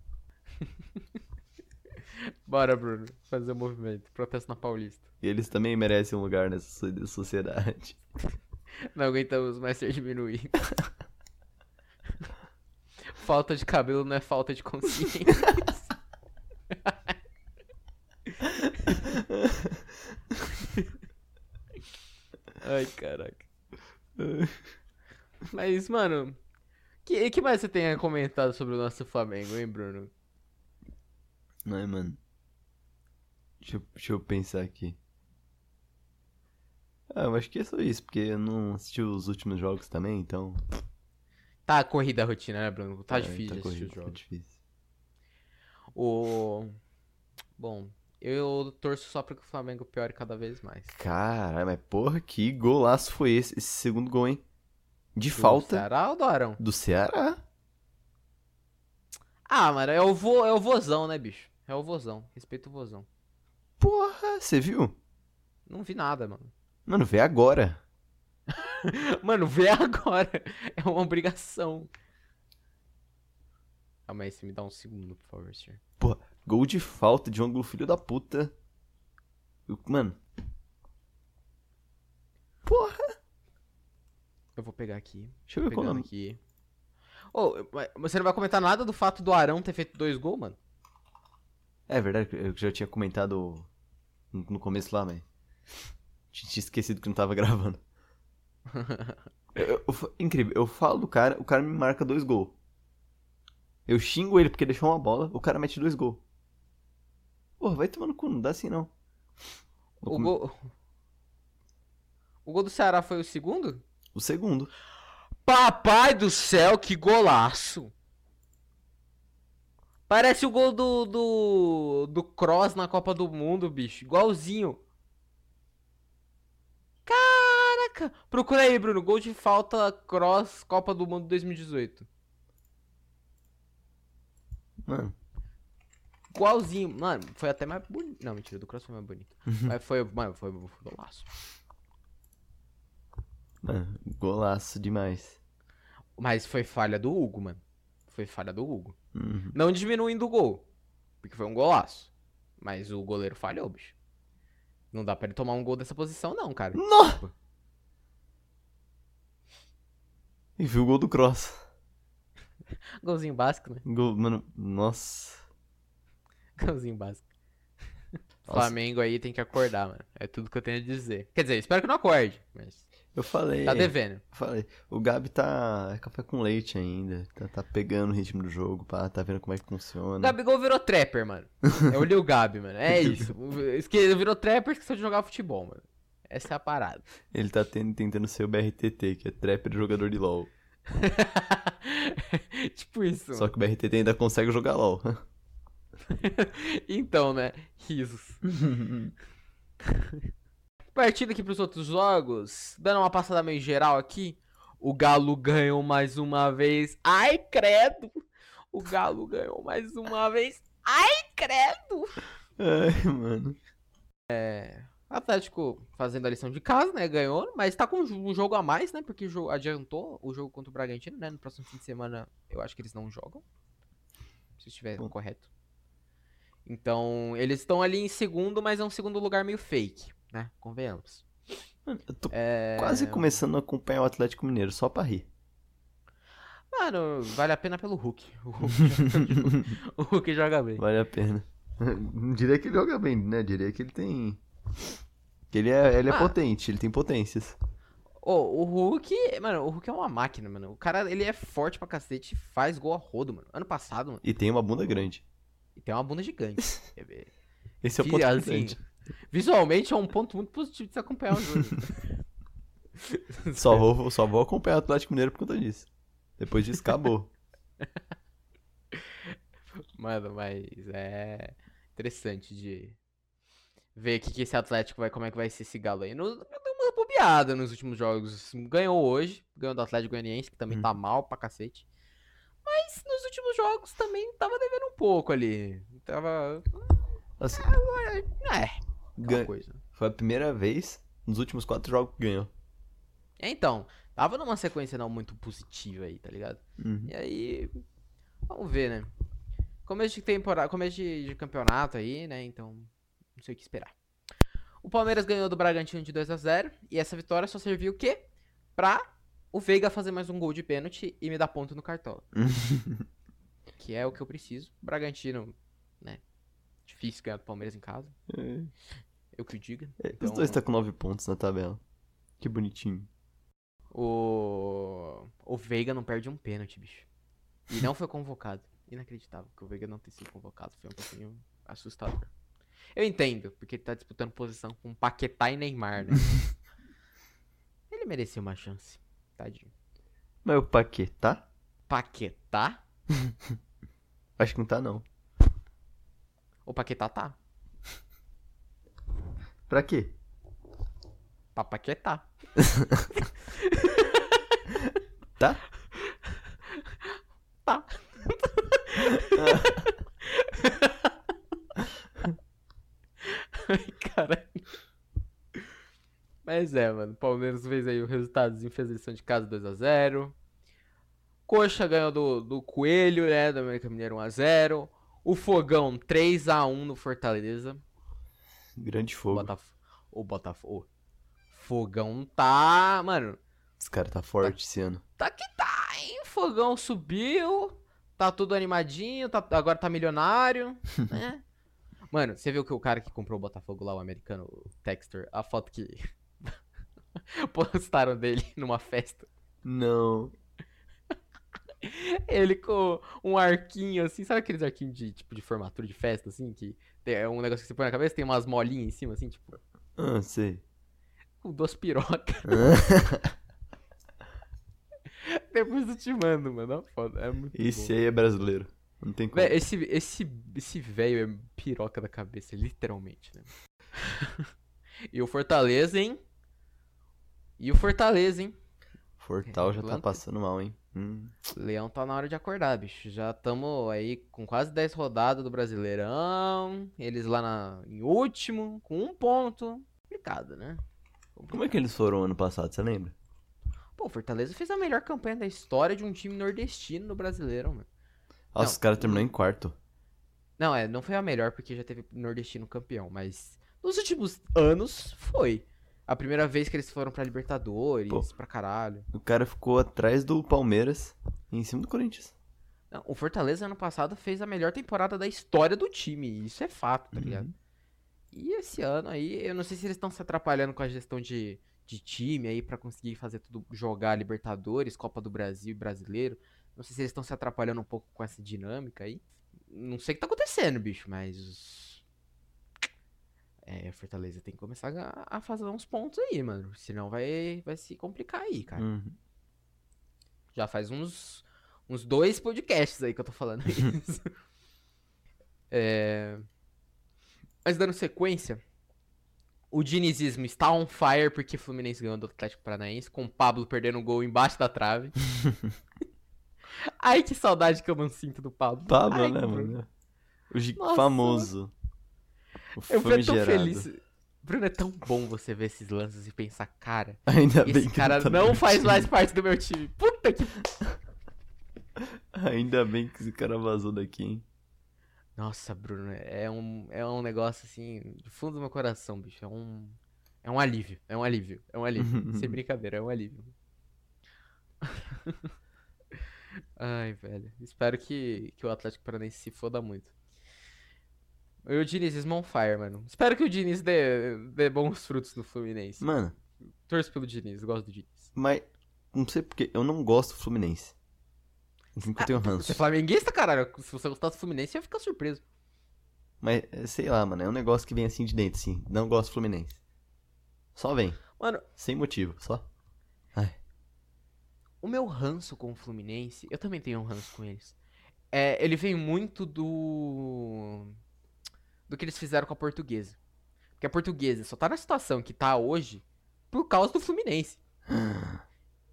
Bora, Bruno, fazer o movimento. Protesto na Paulista. E eles também merecem um lugar nessa so- sociedade. Não aguentamos mais ser diminuídos. falta de cabelo não é falta de consciência. Ai, caraca. Mas, mano, que, que mais você tem a comentar sobre o nosso Flamengo, hein, Bruno? Não é, mano? Deixa eu, deixa eu pensar aqui. Ah, eu acho que é só isso, porque eu não assisti os últimos jogos também, então. Tá corrida a rotina, né, Bruno? Tá é, difícil tá de assistir os tá jogos. difícil. O... Bom, eu torço só pra que o Flamengo piore cada vez mais. Caralho, mas porra, que golaço foi esse? Esse segundo gol, hein? De Do falta Ceará ou do Arão? do Ceará. Ah, mano, é o, vo, é o vozão, né, bicho? É o vozão. Respeito o vozão. Porra, você viu? Não vi nada, mano. Mano, vê agora. Mano, vê agora. É uma obrigação. Calma aí, você me dá um segundo, por favor, senhor. Porra, gol de falta de um ângulo filho da puta. Mano. Porra. Eu vou pegar aqui. Deixa eu ver qual aqui. Mas você não vai comentar nada do fato do Arão ter feito dois gols, mano? É verdade, eu já tinha comentado no começo lá, mas. Tinha esquecido que não tava gravando. Eu- eu- incrível, eu falo do cara, o cara me marca dois gols. Eu xingo ele porque deixou uma bola, o cara mete dois gols. Porra, vai tomando cu, não dá assim não. Vou O gol... O gol do Ceará foi o segundo? O segundo. Papai do céu, que golaço! Parece o gol do, do, do Cross na Copa do Mundo, bicho. Igualzinho. Caraca! Procura aí, Bruno. Gol de falta Cross Copa do Mundo 2018. Mano, Igualzinho. Mano, foi até mais bonito. Não, mentira, do Cross foi mais bonito. Mas foi, mano, foi, foi golaço. Mano, golaço demais. Mas foi falha do Hugo, mano. Foi falha do Hugo. Uhum. Não diminuindo o gol. Porque foi um golaço. Mas o goleiro falhou, bicho. Não dá pra ele tomar um gol dessa posição, não, cara. Nó! E viu o gol do Cross. Golzinho básico, né? Gol, mano, nossa. Golzinho básico. Nossa. Flamengo aí tem que acordar, mano. É tudo que eu tenho a dizer. Quer dizer, espero que não acorde. Mas Eu falei. tá devendo. Eu falei. O Gabi tá. É café com leite ainda. Tá, tá pegando o ritmo do jogo, pá, tá vendo como é que O funciona. Gabigol virou trapper, mano. Eu li o Gabi, mano. É isso. Esque- Virou trapper e esqueceu de jogar futebol, mano. Essa é a parada. Ele tá ten- tentando ser o BRTT, que é trapper jogador de LOL. tipo isso. Só que o BRTT ainda consegue jogar LOL. então, né? Risos. Partindo aqui pros outros jogos, dando uma passada meio geral aqui. O Galo ganhou mais uma vez. Ai, credo! O Galo ganhou mais uma vez. Ai, credo! Ai, mano. Atlético fazendo a lição de casa, né? Ganhou, mas tá com um jogo a mais, né? Porque adiantou o jogo contra o Bragantino, né? No próximo fim de semana, eu acho que eles não jogam. Se estiver Bom. correto. Então, eles estão ali em segundo, mas é um segundo lugar meio fake, né? Convenhamos. Mano, eu tô É... quase começando a acompanhar o Atlético Mineiro, só pra rir. Mano, vale a pena pelo Hulk. O Hulk, o Hulk joga bem. Vale a pena. Não diria que ele joga bem, né? Diria que ele tem. Que ele é, ele é Ah. potente, ele tem potências. Ô, o Hulk, mano, o Hulk é uma máquina, mano. O cara, ele é forte pra cacete, faz gol a rodo, mano. Ano passado, mano, E tem uma bunda grande. e tem uma bunda gigante. Esse é o ponto assim, importante. Visualmente é um ponto muito positivo de se acompanhar o jogo. Só vou, só vou acompanhar o Atlético Mineiro por conta disso. Depois disso, acabou. Mano, mas é interessante de ver que, que esse Atlético vai, como é que vai ser esse galo aí. No, deu uma bobeada nos últimos jogos. Ganhou hoje, ganhou do Atlético Goianiense, que também tá mal pra cacete. Mas nos últimos jogos também tava devendo um pouco ali. Tava. Assim, É, aquela gan- coisa. foi a primeira vez nos últimos quatro jogos que ganhou. É, então, tava numa sequência não muito positiva aí, tá ligado? Uhum. E aí, vamos ver, né? Começo de temporada, começo de, de campeonato aí, né? Então, não sei o que esperar. O Palmeiras ganhou do Bragantino de 2 a 0 e essa vitória só serviu o quê? Pra o Veiga fazer mais um gol de pênalti e me dar ponto no cartola. que é o que eu preciso. Bragantino, né? Difícil ganhar do Palmeiras em casa. Eu que o diga. É, Os Então, dois tá com nove pontos na tabela. Que bonitinho. O. O Veiga não perde um pênalti, bicho. E não foi convocado. Inacreditável que o Veiga não ter sido convocado. Foi um pouquinho assustador. Eu entendo, porque ele tá disputando posição com Paquetá e Neymar, né? ele merecia uma chance. Tadinho. Mas o Paquetá? Paquetá? Acho que não tá, não. O Paquetá tá. Pra quê? Pra Paquetá. Tá? Tá. Ai, caralho. Mas é, mano. O Palmeiras fez aí o resultadozinho, fez a lição de casa 2x0. Coxa ganhou do, do Coelho, né? Do América Mineiro 1x0. O Fogão 3x1 no Fortaleza. Grande fogo. Botaf... O Botafogo. Fogão tá. Mano, Esse cara tá forte esse ano. tá que tá, hein? Fogão subiu. Tá tudo animadinho. Tá... Agora tá milionário. né? Mano, você viu que o cara que comprou o Botafogo lá, o americano, o Textor, a foto que postaram dele numa festa. Não. Ele com um arquinho assim, sabe aqueles arquinhos de tipo de formatura de festa, assim, que tem é um negócio que você põe na cabeça, tem umas molinhas em cima, assim, tipo, Ah, sei. com duas pirocas. Depois eu te mando, mano. É foda. É muito Esse bom. aí é brasileiro. Não tem como. Véi, esse, esse, esse velho é piroca da cabeça, literalmente, né? e o Fortaleza, hein? E o Fortaleza, hein? Fortal já tá passando mal, hein? Hum. Leão tá na hora de acordar, bicho. Já estamos aí com quase 10 rodadas do Brasileirão. Eles lá na, em último, com um ponto. Complicado, né? Como é que eles foram ano passado, você lembra? Pô, Fortaleza fez a melhor campanha da história de um time nordestino no Brasileirão, mano. Nossa, Não. os caras terminaram em quarto. Não, é, não foi a melhor porque já teve nordestino campeão, mas nos últimos anos foi. A primeira vez que eles foram pra Libertadores, Pô. pra caralho. O cara ficou atrás do Palmeiras e em cima do Corinthians. Não, o Fortaleza ano passado fez a melhor temporada da história do time, isso é fato, tá Uhum. ligado? E esse ano aí, eu não sei se eles estão se atrapalhando com a gestão de, de time aí pra conseguir fazer tudo, jogar Libertadores, Copa do Brasil e Brasileiro. Não sei se eles estão se atrapalhando um pouco com essa dinâmica aí. Não sei o que tá acontecendo, bicho, mas. É, Fortaleza tem que começar a, a fazer uns pontos aí, mano. Senão vai, vai se complicar aí, cara. Uhum. Já faz uns, uns dois podcasts aí que eu tô falando isso. É, Mas dando sequência, o dinizismo está on fire porque o Fluminense ganhou do Atlético Paranaense, com o Pablo perdendo um gol embaixo da trave. Ai, que saudade que eu não sinto do Pablo. Pablo, Ai, né, mano? O Nossa, famoso. Eu fui tão feliz. Bruno, é tão bom você ver esses lances e pensar, cara, Ainda bem esse que cara tá não faz time. mais parte do meu time. Puta que Ainda bem que esse cara vazou daqui, hein? Nossa, Bruno, é um, é um negócio assim, do fundo do meu coração, bicho. É um. É um alívio, é um alívio, é um alívio. Sem brincadeira, é um alívio. Ai, velho. Espero que, que o Atlético Paranaense se foda muito. E o Diniz is on fire, mano. Espero que o Diniz dê, dê bons frutos no Fluminense. Mano, Torço pelo Diniz, gosto do Diniz. mas não sei porque eu não gosto do Fluminense. Assim que eu tenho ranço. Você é flamenguista, caralho. Se você gostasse do Fluminense, eu ia ficar surpreso. Mas, é, sei lá, mano, é um negócio que vem assim de dentro, assim. Não gosto do Fluminense. Só vem. Mano, Sem motivo, só. o meu ranço com o Fluminense, eu também tenho um ranço com eles. É, ele vem muito do. Do que eles fizeram com a portuguesa. Porque a portuguesa só tá na situação que tá hoje por causa do Fluminense.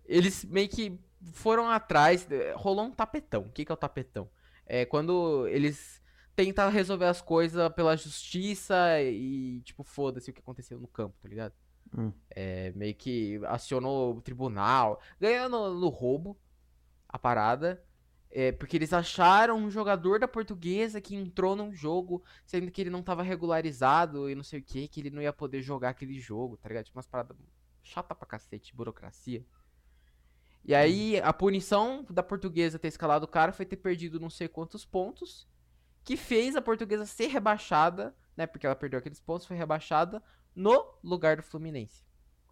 Eles meio que foram atrás. eh, Rolou um tapetão. O que, que é o tapetão? É quando eles tentam resolver as coisas pela justiça e, tipo, foda-se o que aconteceu no campo, tá ligado? Hum. É, meio que acionou o tribunal, ganhou no, no roubo a parada. É, porque eles acharam um jogador da portuguesa que entrou num jogo, sendo que ele não tava regularizado e não sei o que, que ele não ia poder jogar aquele jogo, tá ligado? Tipo umas paradas chata pra cacete, burocracia. E aí, a punição da portuguesa ter escalado o cara foi ter perdido não sei quantos pontos, que fez a portuguesa ser rebaixada, né? Porque ela perdeu aqueles pontos, foi rebaixada no lugar do Fluminense.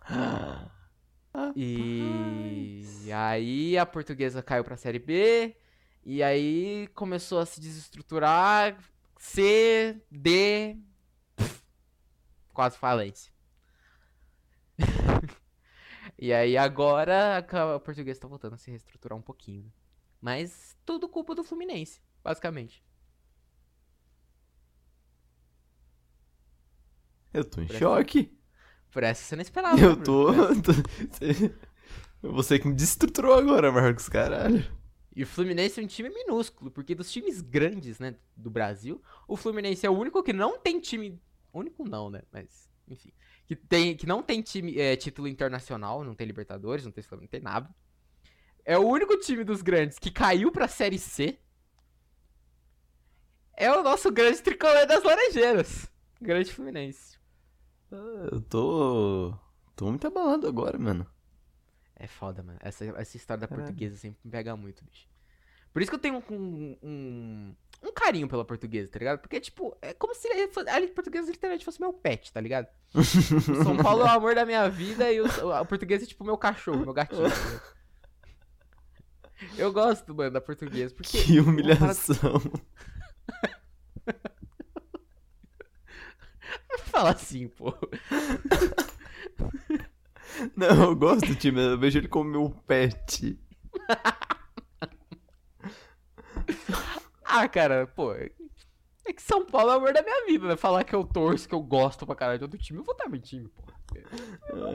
E aí a portuguesa caiu pra Série B. E aí começou a se desestruturar. C, D. pff, quase falência. e aí agora a a portuguesa tá voltando a se reestruturar um pouquinho. Mas tudo culpa do Fluminense, basicamente. Eu tô em Parece- choque. Por essa você não esperava. Eu né, tô. Você que me destruturou agora, Marcos, caralho. E o Fluminense é um time minúsculo, porque dos times grandes, né, do Brasil, o Fluminense é o único que não tem time. Único não, né? Mas, enfim. Que, tem, que não tem time, é, título internacional, não tem Libertadores, não tem, não tem nada. É o único time dos grandes que caiu pra Série C. É o nosso grande tricolor das Laranjeiras. Grande Fluminense. Ah, Eu tô. tô muito abalado agora, mano. É foda, mano. Essa, essa história da Caralho. portuguesa sempre me pega muito, bicho. Por isso que eu tenho um, um, um carinho pela portuguesa, tá ligado? Porque, tipo, é como se a portuguesa literalmente fosse meu pet, tá ligado? O São Paulo é o amor da minha vida e o, a portuguesa é tipo meu cachorro, meu gatinho. tá? Eu gosto, mano, da portuguesa. Porque Que parada- humilhação. Fala assim, pô. Não, eu gosto do time, eu vejo ele como meu pet. Ah, cara, pô. É que São Paulo é o amor da minha vida, né? Falar que eu torço, que eu gosto pra caralho de outro time, eu vou estar mentindo, pô.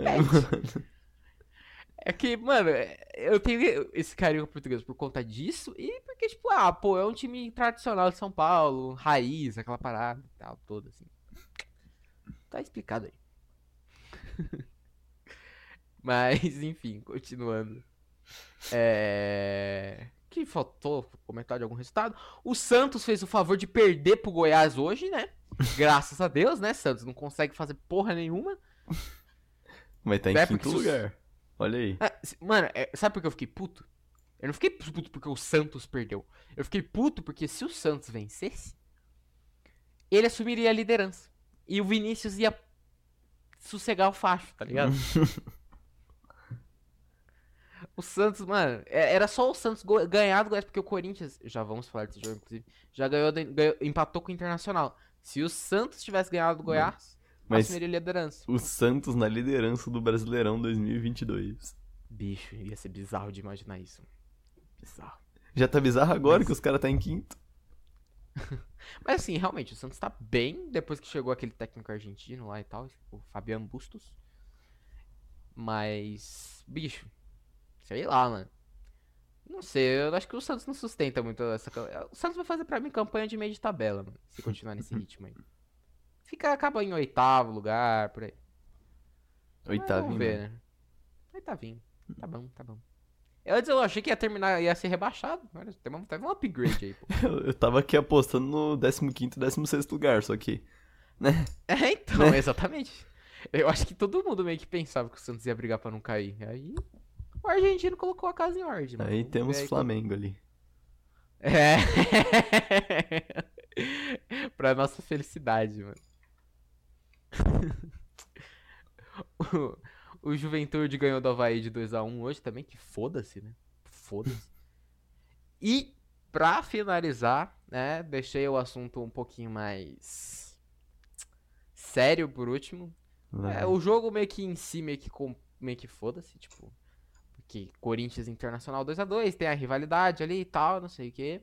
Ai, mano. É que, mano, é- eu tenho esse carinho com o português por conta disso e porque, tipo, ah, pô, é um time tradicional de São Paulo, raiz, aquela parada e tal, toda assim. Tá explicado aí. Mas, enfim, continuando. É. Que faltou comentar de algum resultado? O Santos fez o favor de perder pro Goiás hoje, né? Graças a Deus, né? Santos não consegue fazer porra nenhuma. Mas tá em É, quinto lugar. Olha aí. Ah, Mano, é- sabe por que eu fiquei puto? Eu não fiquei puto porque o Santos perdeu. Eu fiquei puto porque se o Santos vencesse, ele assumiria a liderança. E o Vinícius ia sossegar o facho, tá ligado? o Santos, mano, é- era só o Santos ganhar do Goiás, porque o Corinthians, já vamos falar desse jogo, inclusive, já ganhou, ganhou- empatou com o Internacional. Se o Santos tivesse ganhado do Goiás, Mas assumiria a liderança. o Santos na liderança do Brasileirão 2022. Bicho, ia ser bizarro de imaginar isso. Bizarro. Já tá bizarro agora Mas- que os caras tá em quinto. Mas assim, realmente, o Santos tá bem depois que chegou aquele técnico argentino lá e tal, o Fabiano Bustos. Mas, bicho, sei lá, mano. Não sei, eu acho que o Santos não sustenta muito essa. O Santos vai fazer pra mim campanha de meio de tabela, mano, se continuar nesse ritmo aí. Fica, acaba em oitavo lugar, por aí. Oitavo. Vamos ver, né? Oitavinho. Tá bom, tá bom. Eu, antes eu achei que ia terminar, ia ser rebaixado. Teve um, teve um upgrade aí, pô. Eu, eu tava aqui apostando no 15 e 16 lugar, só que. Né? É, então, Né? exatamente. Eu acho que todo mundo meio que pensava que o Santos ia brigar pra não cair. Aí o argentino colocou a casa em ordem. mano. Aí Vamos temos ver aí Flamengo ali. É. pra nossa felicidade, mano. o, o Juventude ganhou do Havaí de 2x1 hoje também, que foda-se, né? Foda-se. E, pra finalizar, né, deixei o assunto um pouquinho mais sério por último. É, o jogo meio que em si, meio que, com, meio que foda-se, tipo. Porque Corinthians Internacional 2x2, tem a rivalidade ali e tal, não sei o quê.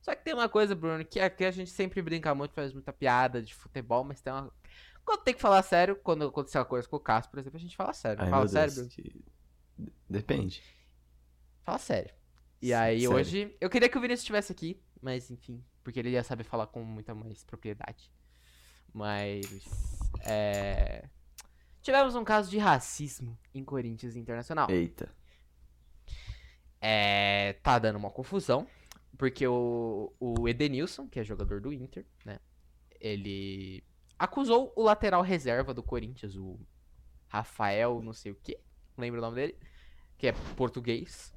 Só que tem uma coisa, Bruno, que aqui a gente sempre brinca muito, faz muita piada de futebol, mas tem uma. Quando tem que falar sério, quando aconteceu uma coisa com o Cássio, por exemplo, a gente fala sério. Ai, fala sério, Deus. Bruno. que- Depende. Fala sério. E aí sério. hoje. Eu queria que o Vinícius estivesse aqui, mas enfim. Porque ele ia saber falar com muita mais propriedade. Mas. É. Tivemos um caso de racismo em Corinthians Internacional. Eita. É, tá dando uma confusão, porque o, o Edenilson, que é jogador do Inter, né? Ele acusou o lateral reserva do Corinthians, o Rafael, não sei o que, lembra o nome dele, que é português,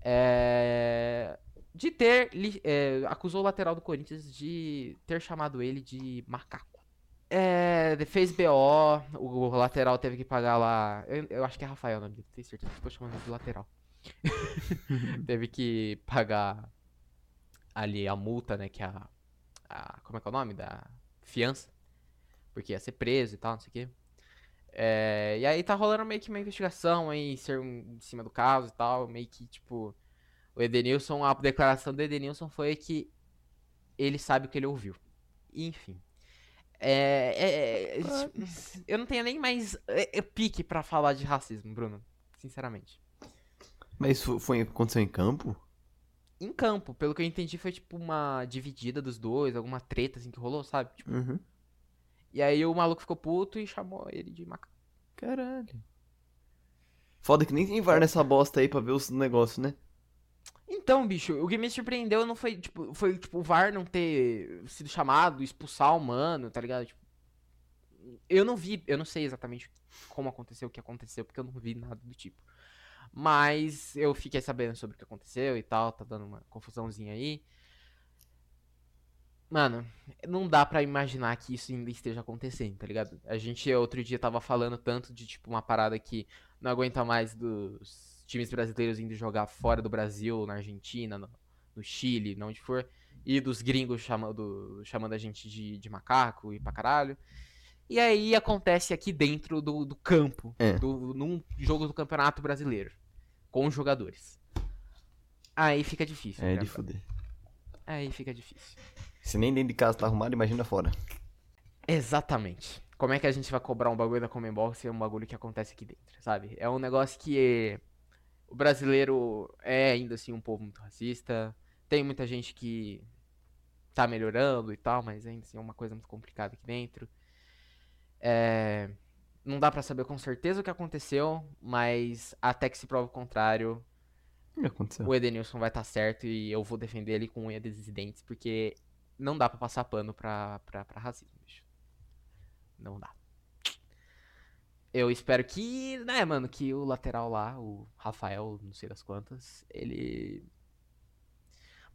é, de ter, é, acusou o lateral do Corinthians de ter chamado ele de macaco. É, fez BO, o, lateral teve que pagar lá, eu, eu acho que é Rafael o nome dele, tenho certeza estou chamando de lateral teve que pagar ali a multa, né? Que é a, a- Como é que é o nome? Da fiança. Porque ia ser preso e tal, não sei o quê. É, e aí tá rolando meio que uma investigação aí ser um- em cima do caso e tal. Meio que, tipo. O Edenilson, a declaração do Edenilson foi que ele sabe o que ele ouviu. Enfim. É, é, é, eu não tenho nem mais é, pique pra falar de racismo, Bruno. Sinceramente. Mas isso foi, aconteceu em campo? em campo, pelo que eu entendi, foi tipo uma dividida dos dois, alguma treta assim que rolou, sabe? Tipo, Uhum. e aí o maluco ficou puto e chamou ele de macaco. Caralho. Foda que nem tem VAR nessa bosta aí pra ver os negócios, né? Então, bicho, o que me surpreendeu não foi, tipo, foi, tipo, o VAR não ter sido chamado, expulsar o mano, tá ligado? Tipo, eu não vi, eu não sei exatamente como aconteceu, o que aconteceu, porque eu não vi nada do tipo. Mas eu fiquei sabendo sobre o que aconteceu e tal, tá dando uma confusãozinha aí. Mano, não dá pra imaginar que isso ainda esteja acontecendo, tá ligado? A gente outro dia tava falando tanto de, tipo, uma parada que não aguenta mais dos times brasileiros indo jogar fora do Brasil, na Argentina, no, no Chile, onde for, e dos gringos chamando, chamando a gente de, de macaco e pra caralho. E aí acontece aqui dentro do, do campo, É. do, num jogo do Campeonato Brasileiro, com os jogadores. Aí fica difícil. É de fuder. Aí fica difícil. Se nem dentro de casa tá arrumado, imagina fora. Exatamente. Como é que a gente vai cobrar um bagulho da Comembol se é um bagulho que acontece aqui dentro, sabe? É um negócio que o brasileiro é ainda assim um povo muito racista. Tem muita gente que tá melhorando e tal, mas ainda assim é uma coisa muito complicada aqui dentro. É, Não dá pra saber com certeza o que aconteceu, mas até que se prove o contrário, O Edenilson vai estar certo e eu vou defender ele com unha dentes, porque não dá pra passar pano pra, pra, pra racismo, bicho. Não dá. Eu espero que, né, mano, que o lateral lá, o Rafael, não sei das quantas, ele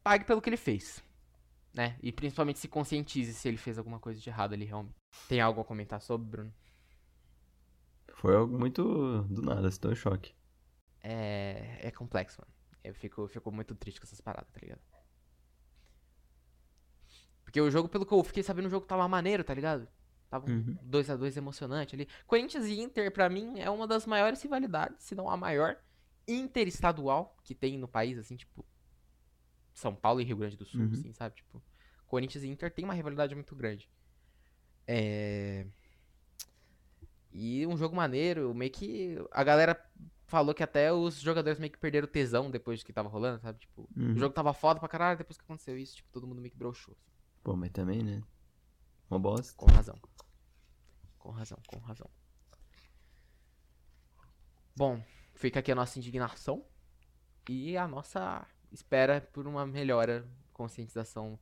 pague pelo que ele fez, né? E principalmente se conscientize se ele fez alguma coisa de errado ali realmente. Tem algo a comentar sobre, Bruno? Foi algo muito do nada, estou em choque. É, é complexo, mano. Eu fico, fico muito triste com essas paradas, tá ligado? Porque o jogo, pelo que eu fiquei sabendo, o jogo tava maneiro, tá ligado? Tava um Uhum. 2x2 emocionante ali. Corinthians e Inter, pra mim, é uma das maiores rivalidades, se não a maior, interestadual que tem no país, assim, tipo. São Paulo e Rio Grande do Sul, Uhum. assim, sabe? Tipo, Corinthians e Inter tem uma rivalidade muito grande. É. E um jogo maneiro, meio que. A galera falou que até os jogadores meio que perderam o tesão depois do que tava rolando, sabe? Tipo, Uhum. o jogo tava foda pra caralho, depois que aconteceu isso, tipo, todo mundo meio que broxou. assim. Pô, mas também, né? Uma bosta. Com razão. Com razão, com razão. Bom, fica aqui a nossa indignação e a nossa espera por uma melhora, conscientização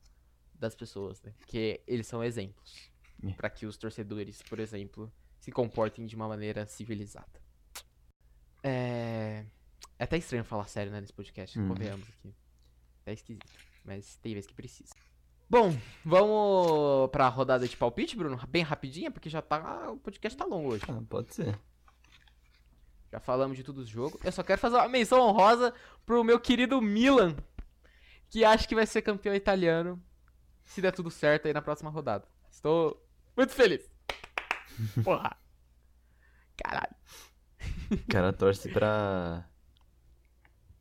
das pessoas, né? Porque eles são exemplos É. Pra que os torcedores, por exemplo, se comportem de uma maneira civilizada. É. É até estranho falar sério, né, nesse podcast, Hum. convenhamos aqui. É esquisito, mas tem vezes que precisa. Bom, vamos pra rodada de palpite, Bruno? Bem rapidinha, porque já tá. O podcast tá longo hoje. Ah, pode ser. Já falamos de tudo os jogos. Eu só quero fazer uma menção honrosa pro meu querido Milan, que acho que vai ser campeão italiano, se der tudo certo aí na próxima rodada. Estou muito feliz. Porra. Caralho. O cara torce pra.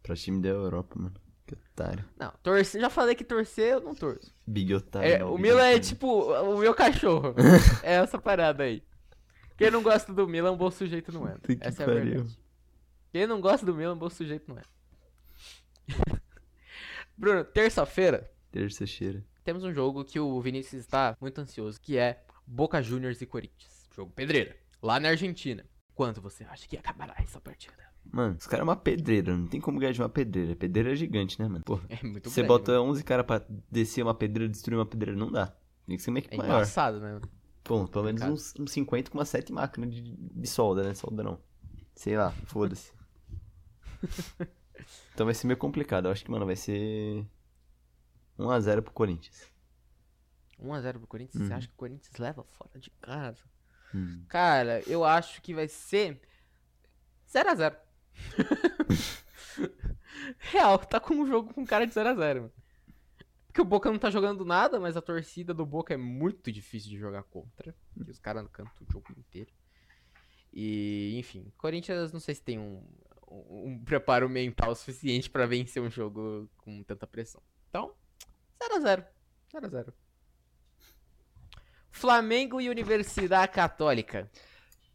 pra time da Europa, mano. Que otário. Não, torcer, já falei que torcer eu não torço. Big otário. É, o Milan é tipo o meu cachorro. é essa parada aí. Quem não gosta do Milan, um bom sujeito não é. Que Essa é a pariu. verdade. Quem não gosta do Milan, um bom sujeito não é. Bruno, terça-feira Terça-feira. temos um jogo que o Vinícius está muito ansioso, que é Boca Juniors e Corinthians. Jogo pedreira, lá na Argentina. Quanto você acha que acabará essa partida? Mano, os caras é uma pedreira, não tem como ganhar de uma pedreira. Pedreira é gigante, né, mano? Porra. É muito Você bota mano. 11 caras pra descer uma pedreira, destruir uma pedreira, não dá. Tem que ser uma equipe É maior. embaçado, né? Pô, pelo menos uns, uns 50 com umas 7 máquinas de, de solda, né? Solda não. Sei lá, foda-se. então vai ser meio complicado. Eu acho que, mano, vai ser 1x0 pro Corinthians. 1x0 pro Corinthians, você Uhum. acha que o Corinthians leva fora de casa? Hum. Cara, eu acho que vai ser 0x0. Real, tá com um jogo com cara de 0x0, mano. Porque o Boca não tá jogando nada, mas a torcida do Boca é muito difícil de jogar contra. Porque os caras cantam o jogo inteiro. E, enfim, Corinthians não sei se tem um, um, um preparo mental suficiente pra vencer um jogo com tanta pressão. Então, 0x0. 0x0. Flamengo e Universidade Católica.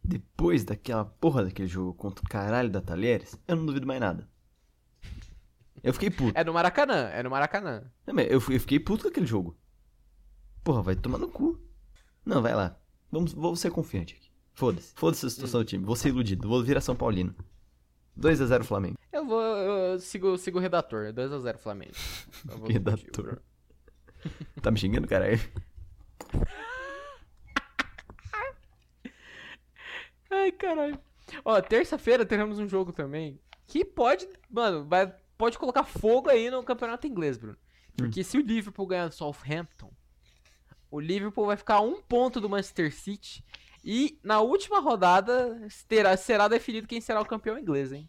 Depois daquela porra daquele jogo contra o caralho da Talheres, eu não duvido mais nada. Eu fiquei puto. É no Maracanã, é no Maracanã. Não, Eu eu fiquei puto com aquele jogo. Porra, vai tomar no cu. Não, vai lá. Vamos, vou ser confiante aqui. Foda-se. Foda-se a situação do time. Vou ser iludido. Vou virar São Paulino. 2x0 Flamengo. Eu vou. Eu sigo, sigo o redator. 2x0 Flamengo. Redator. Tá me xingando, caralho? Ai, caralho. Ó, terça-feira teremos um jogo também. Que pode. Mano, vai, pode colocar fogo aí no campeonato inglês, Bruno. Porque se o Liverpool ganhar do Southampton, o Liverpool vai ficar a um ponto do Manchester City. E na última rodada terá, será definido quem será o campeão inglês, hein?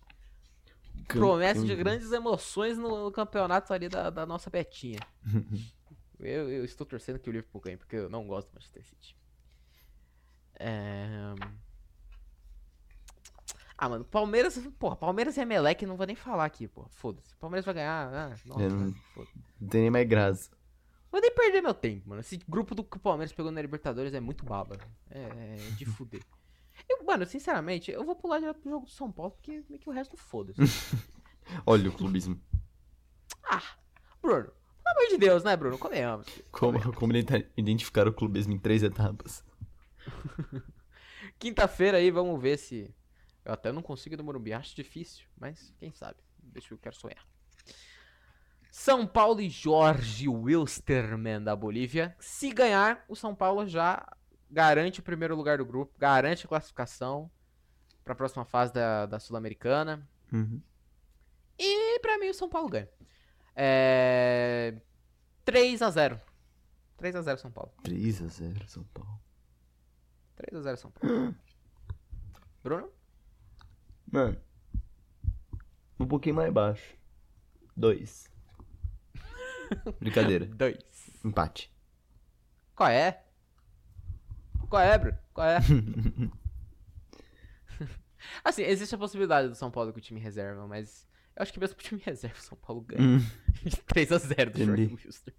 Promessa de grandes emoções no, no campeonato ali da, da nossa Betinha. eu, eu estou torcendo que o Liverpool ganhe, porque eu não gosto do Manchester City. É... Ah, mano, Palmeiras. Porra, Palmeiras e Emelec não vou nem falar aqui, pô. Foda-se. Palmeiras vai ganhar. Ah, nossa, não-. Não tem nem mais graça. Vou nem perder meu tempo, mano. Esse grupo do que o Palmeiras pegou na Libertadores é muito baba. É, é de fuder. Eu, mano, sinceramente, eu vou pular direto pro jogo do São Paulo, porque meio que o resto foda-se. Olha o clubismo. ah, Bruno, pelo amor de Deus, né, Bruno? Comemos. Como, como ident- identificar o clubismo em três etapas. Quinta-feira aí, vamos ver se. Eu até não consigo ir no Morumbi, acho difícil, mas quem sabe. Deixa eu quero sonhar. São Paulo e Jorge Wilstermann da Bolívia. Se ganhar, o São Paulo já garante o primeiro lugar do grupo, garante a classificação para a próxima fase da, da Sul-Americana. Uhum. E pra mim o São Paulo ganha. É... 3 a 0 3 a 0 São Paulo. 3x0 São Paulo. 3 a 0 São Paulo. Bruno? Mano. Um pouquinho mais baixo. 2. Brincadeira. 2. Empate. Qual é? Qual é, Bruno? Qual é? assim, existe a possibilidade do São Paulo com o time reserva, mas eu acho que mesmo com o time reserva, o São Paulo ganha. Hum. 3x0 do Entendi. Wilster.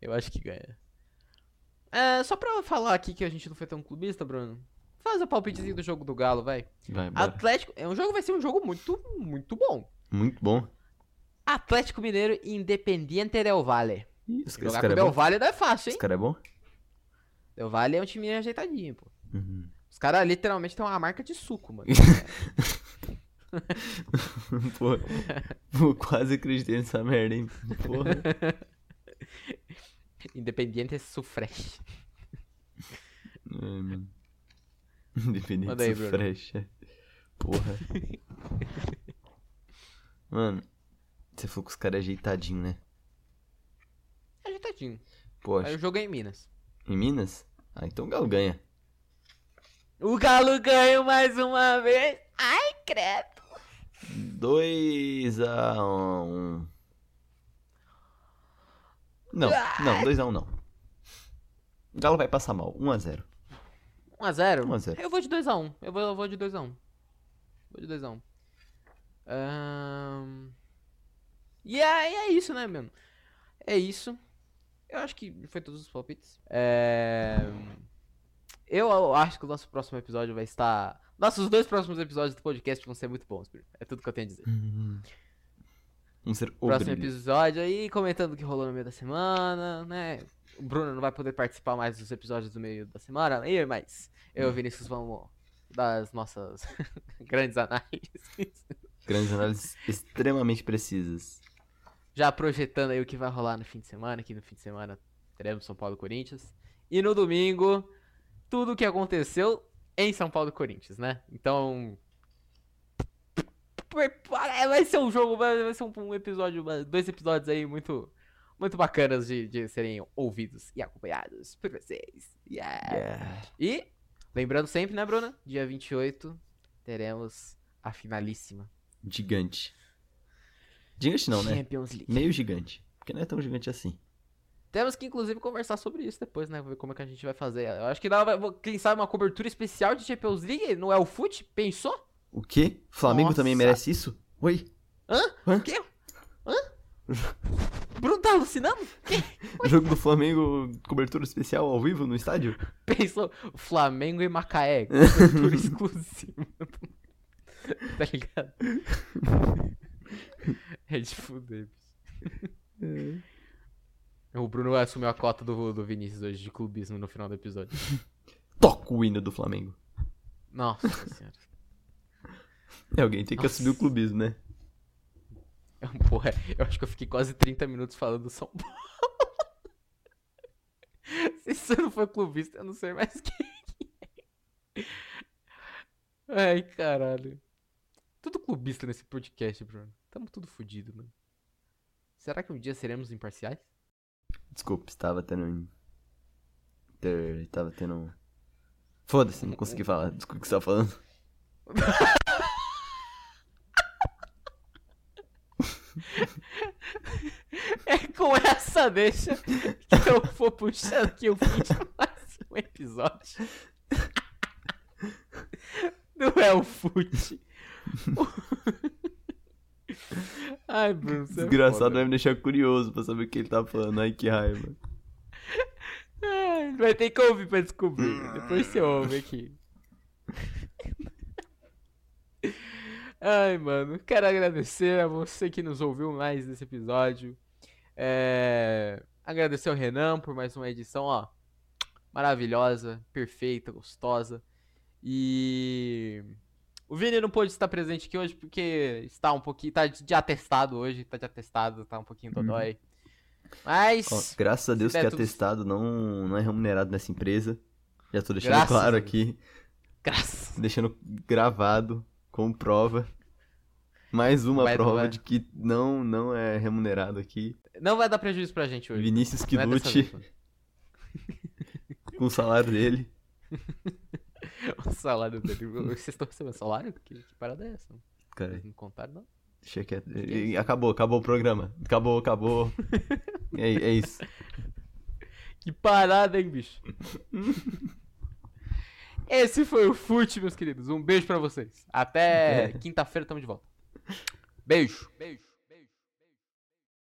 eu acho que ganha. É, só pra falar aqui que a gente não foi tão clubista, Bruno. Faz o palpitezinho do jogo do Galo, vai. Vai, bora. Atlético. É um jogo, vai ser um jogo muito, muito bom. Muito bom. Atlético Mineiro e Independiente Del Valle. Ih, Jogar com caras o é Del. Valle não é fácil, Os hein? caras é bom? Del Valle é um time ajeitadinho, pô. Uhum. Os caras literalmente têm uma marca de suco, mano. Pô, quase acreditei nessa merda, hein? Porra. Independiente Sufresh. Ai, mano. Manda aí, Bruno. frecha. Porra. Mano, você falou que os caras é ajeitadinho, né? pertinho. Poxa, Aí eu joguei em Minas. em Minas? Ah, então o Galo ganha. O Galo ganhou mais uma vez. Ai, credo. 2 a 1 Não, não, 2 a 1 não. O Galo vai passar mal, 1 a 0 1x0? 1 a 0. Eu vou de 2x1. Eu vou, eu vou de 2x1. Vou de 2x1. Ahn... E é, é isso, né, mano? É isso. Eu acho que foi todos os palpites. É... Eu acho que o nosso próximo episódio vai estar. Nossos dois próximos episódios do podcast vão ser muito bons. É tudo que eu tenho a dizer. Vamos ser o Próximo brilho. episódio aí, comentando o que rolou no meio da semana, né? O Bruno não vai poder participar mais dos episódios do meio da semana, aí, mas eu e o Vinícius vamos dar as nossas grandes análises. Grandes análises extremamente precisas. Já projetando aí o que vai rolar no fim de semana, que no fim de semana teremos São Paulo e Corinthians. E no domingo, tudo o que aconteceu em São Paulo e Corinthians, né? Então. Vai ser um jogo, vai ser um episódio, dois episódios aí muito, muito bacanas de, de serem ouvidos e acompanhados por vocês. Yeah. Yeah. E, lembrando sempre, né, Bruna? Dia 28 teremos a finalíssima Gigante. Gigante não, né? Champions League. Meio gigante. Porque não é tão gigante assim. Temos que, inclusive, conversar sobre isso depois, né? Ver como é que a gente vai fazer. Eu acho que dá, quem sabe, uma cobertura especial de Champions League no El Foot? Pensou? O quê? Flamengo também Nossa. merece isso? Oi? Hã? Hã? O quê? Hã? Bruno tá alucinando? Jogo do Flamengo, cobertura especial ao vivo no estádio? Pensou? Flamengo e Macaé. Cobertura exclusiva. tá ligado? É de fuder, bicho. O Bruno assumiu a cota do, do Vinícius hoje de clubismo no final do episódio. Toca o hino do Flamengo. Nossa senhora. É, alguém tem que Nossa. assumir o clubismo, né? Porra, eu acho que eu fiquei quase 30 minutos falando do São Paulo. Se você não for clubista, eu não sei mais quem é. Ai, caralho. Tudo clubista nesse podcast, Bruno. Tamo tudo fudido, mano. Será que um dia seremos imparciais? Desculpa, estava tendo. um. Estava tendo. um- Foda-se, não consegui falar. Desculpa o que você tava falando. É com essa deixa que eu vou puxando aqui o fim de mais um episódio do El Fute. Ai, Bruno, você é Desgraçado foda. vai me deixar curioso pra saber o que ele tá falando. Ai, que raiva. Ai, Vai ter que ouvir pra descobrir. Depois você ouve aqui. Ai, mano. Quero agradecer a você que nos ouviu mais nesse episódio. É... Agradecer ao Renan por mais uma edição, ó. Maravilhosa, perfeita, gostosa. E. O Vini não pôde estar presente aqui hoje porque está um pouquinho. Tá de atestado hoje, tá de atestado, tá um pouquinho dodói. Mas. Ó, graças a Deus que tudo- atestado não, não é remunerado nessa empresa. Já tô deixando Graças claro aqui. Graças. Deixando gravado como prova. Mais uma Vai- prova vai. de que não, não é remunerado aqui. Não vai dar prejuízo pra gente hoje. Vinícius que Não é com o salário dele. O salário dele. Vocês estão recebendo salário? Que, que parada é essa? Cara, Vocês não contaram, não? deixa quieto. E Acabou, acabou o programa. Acabou, acabou. é, é isso. Que parada, hein, bicho? Esse foi o Fute, meus queridos. Um beijo pra vocês. Até quinta-feira, tamo de volta. Beijo. Beijo.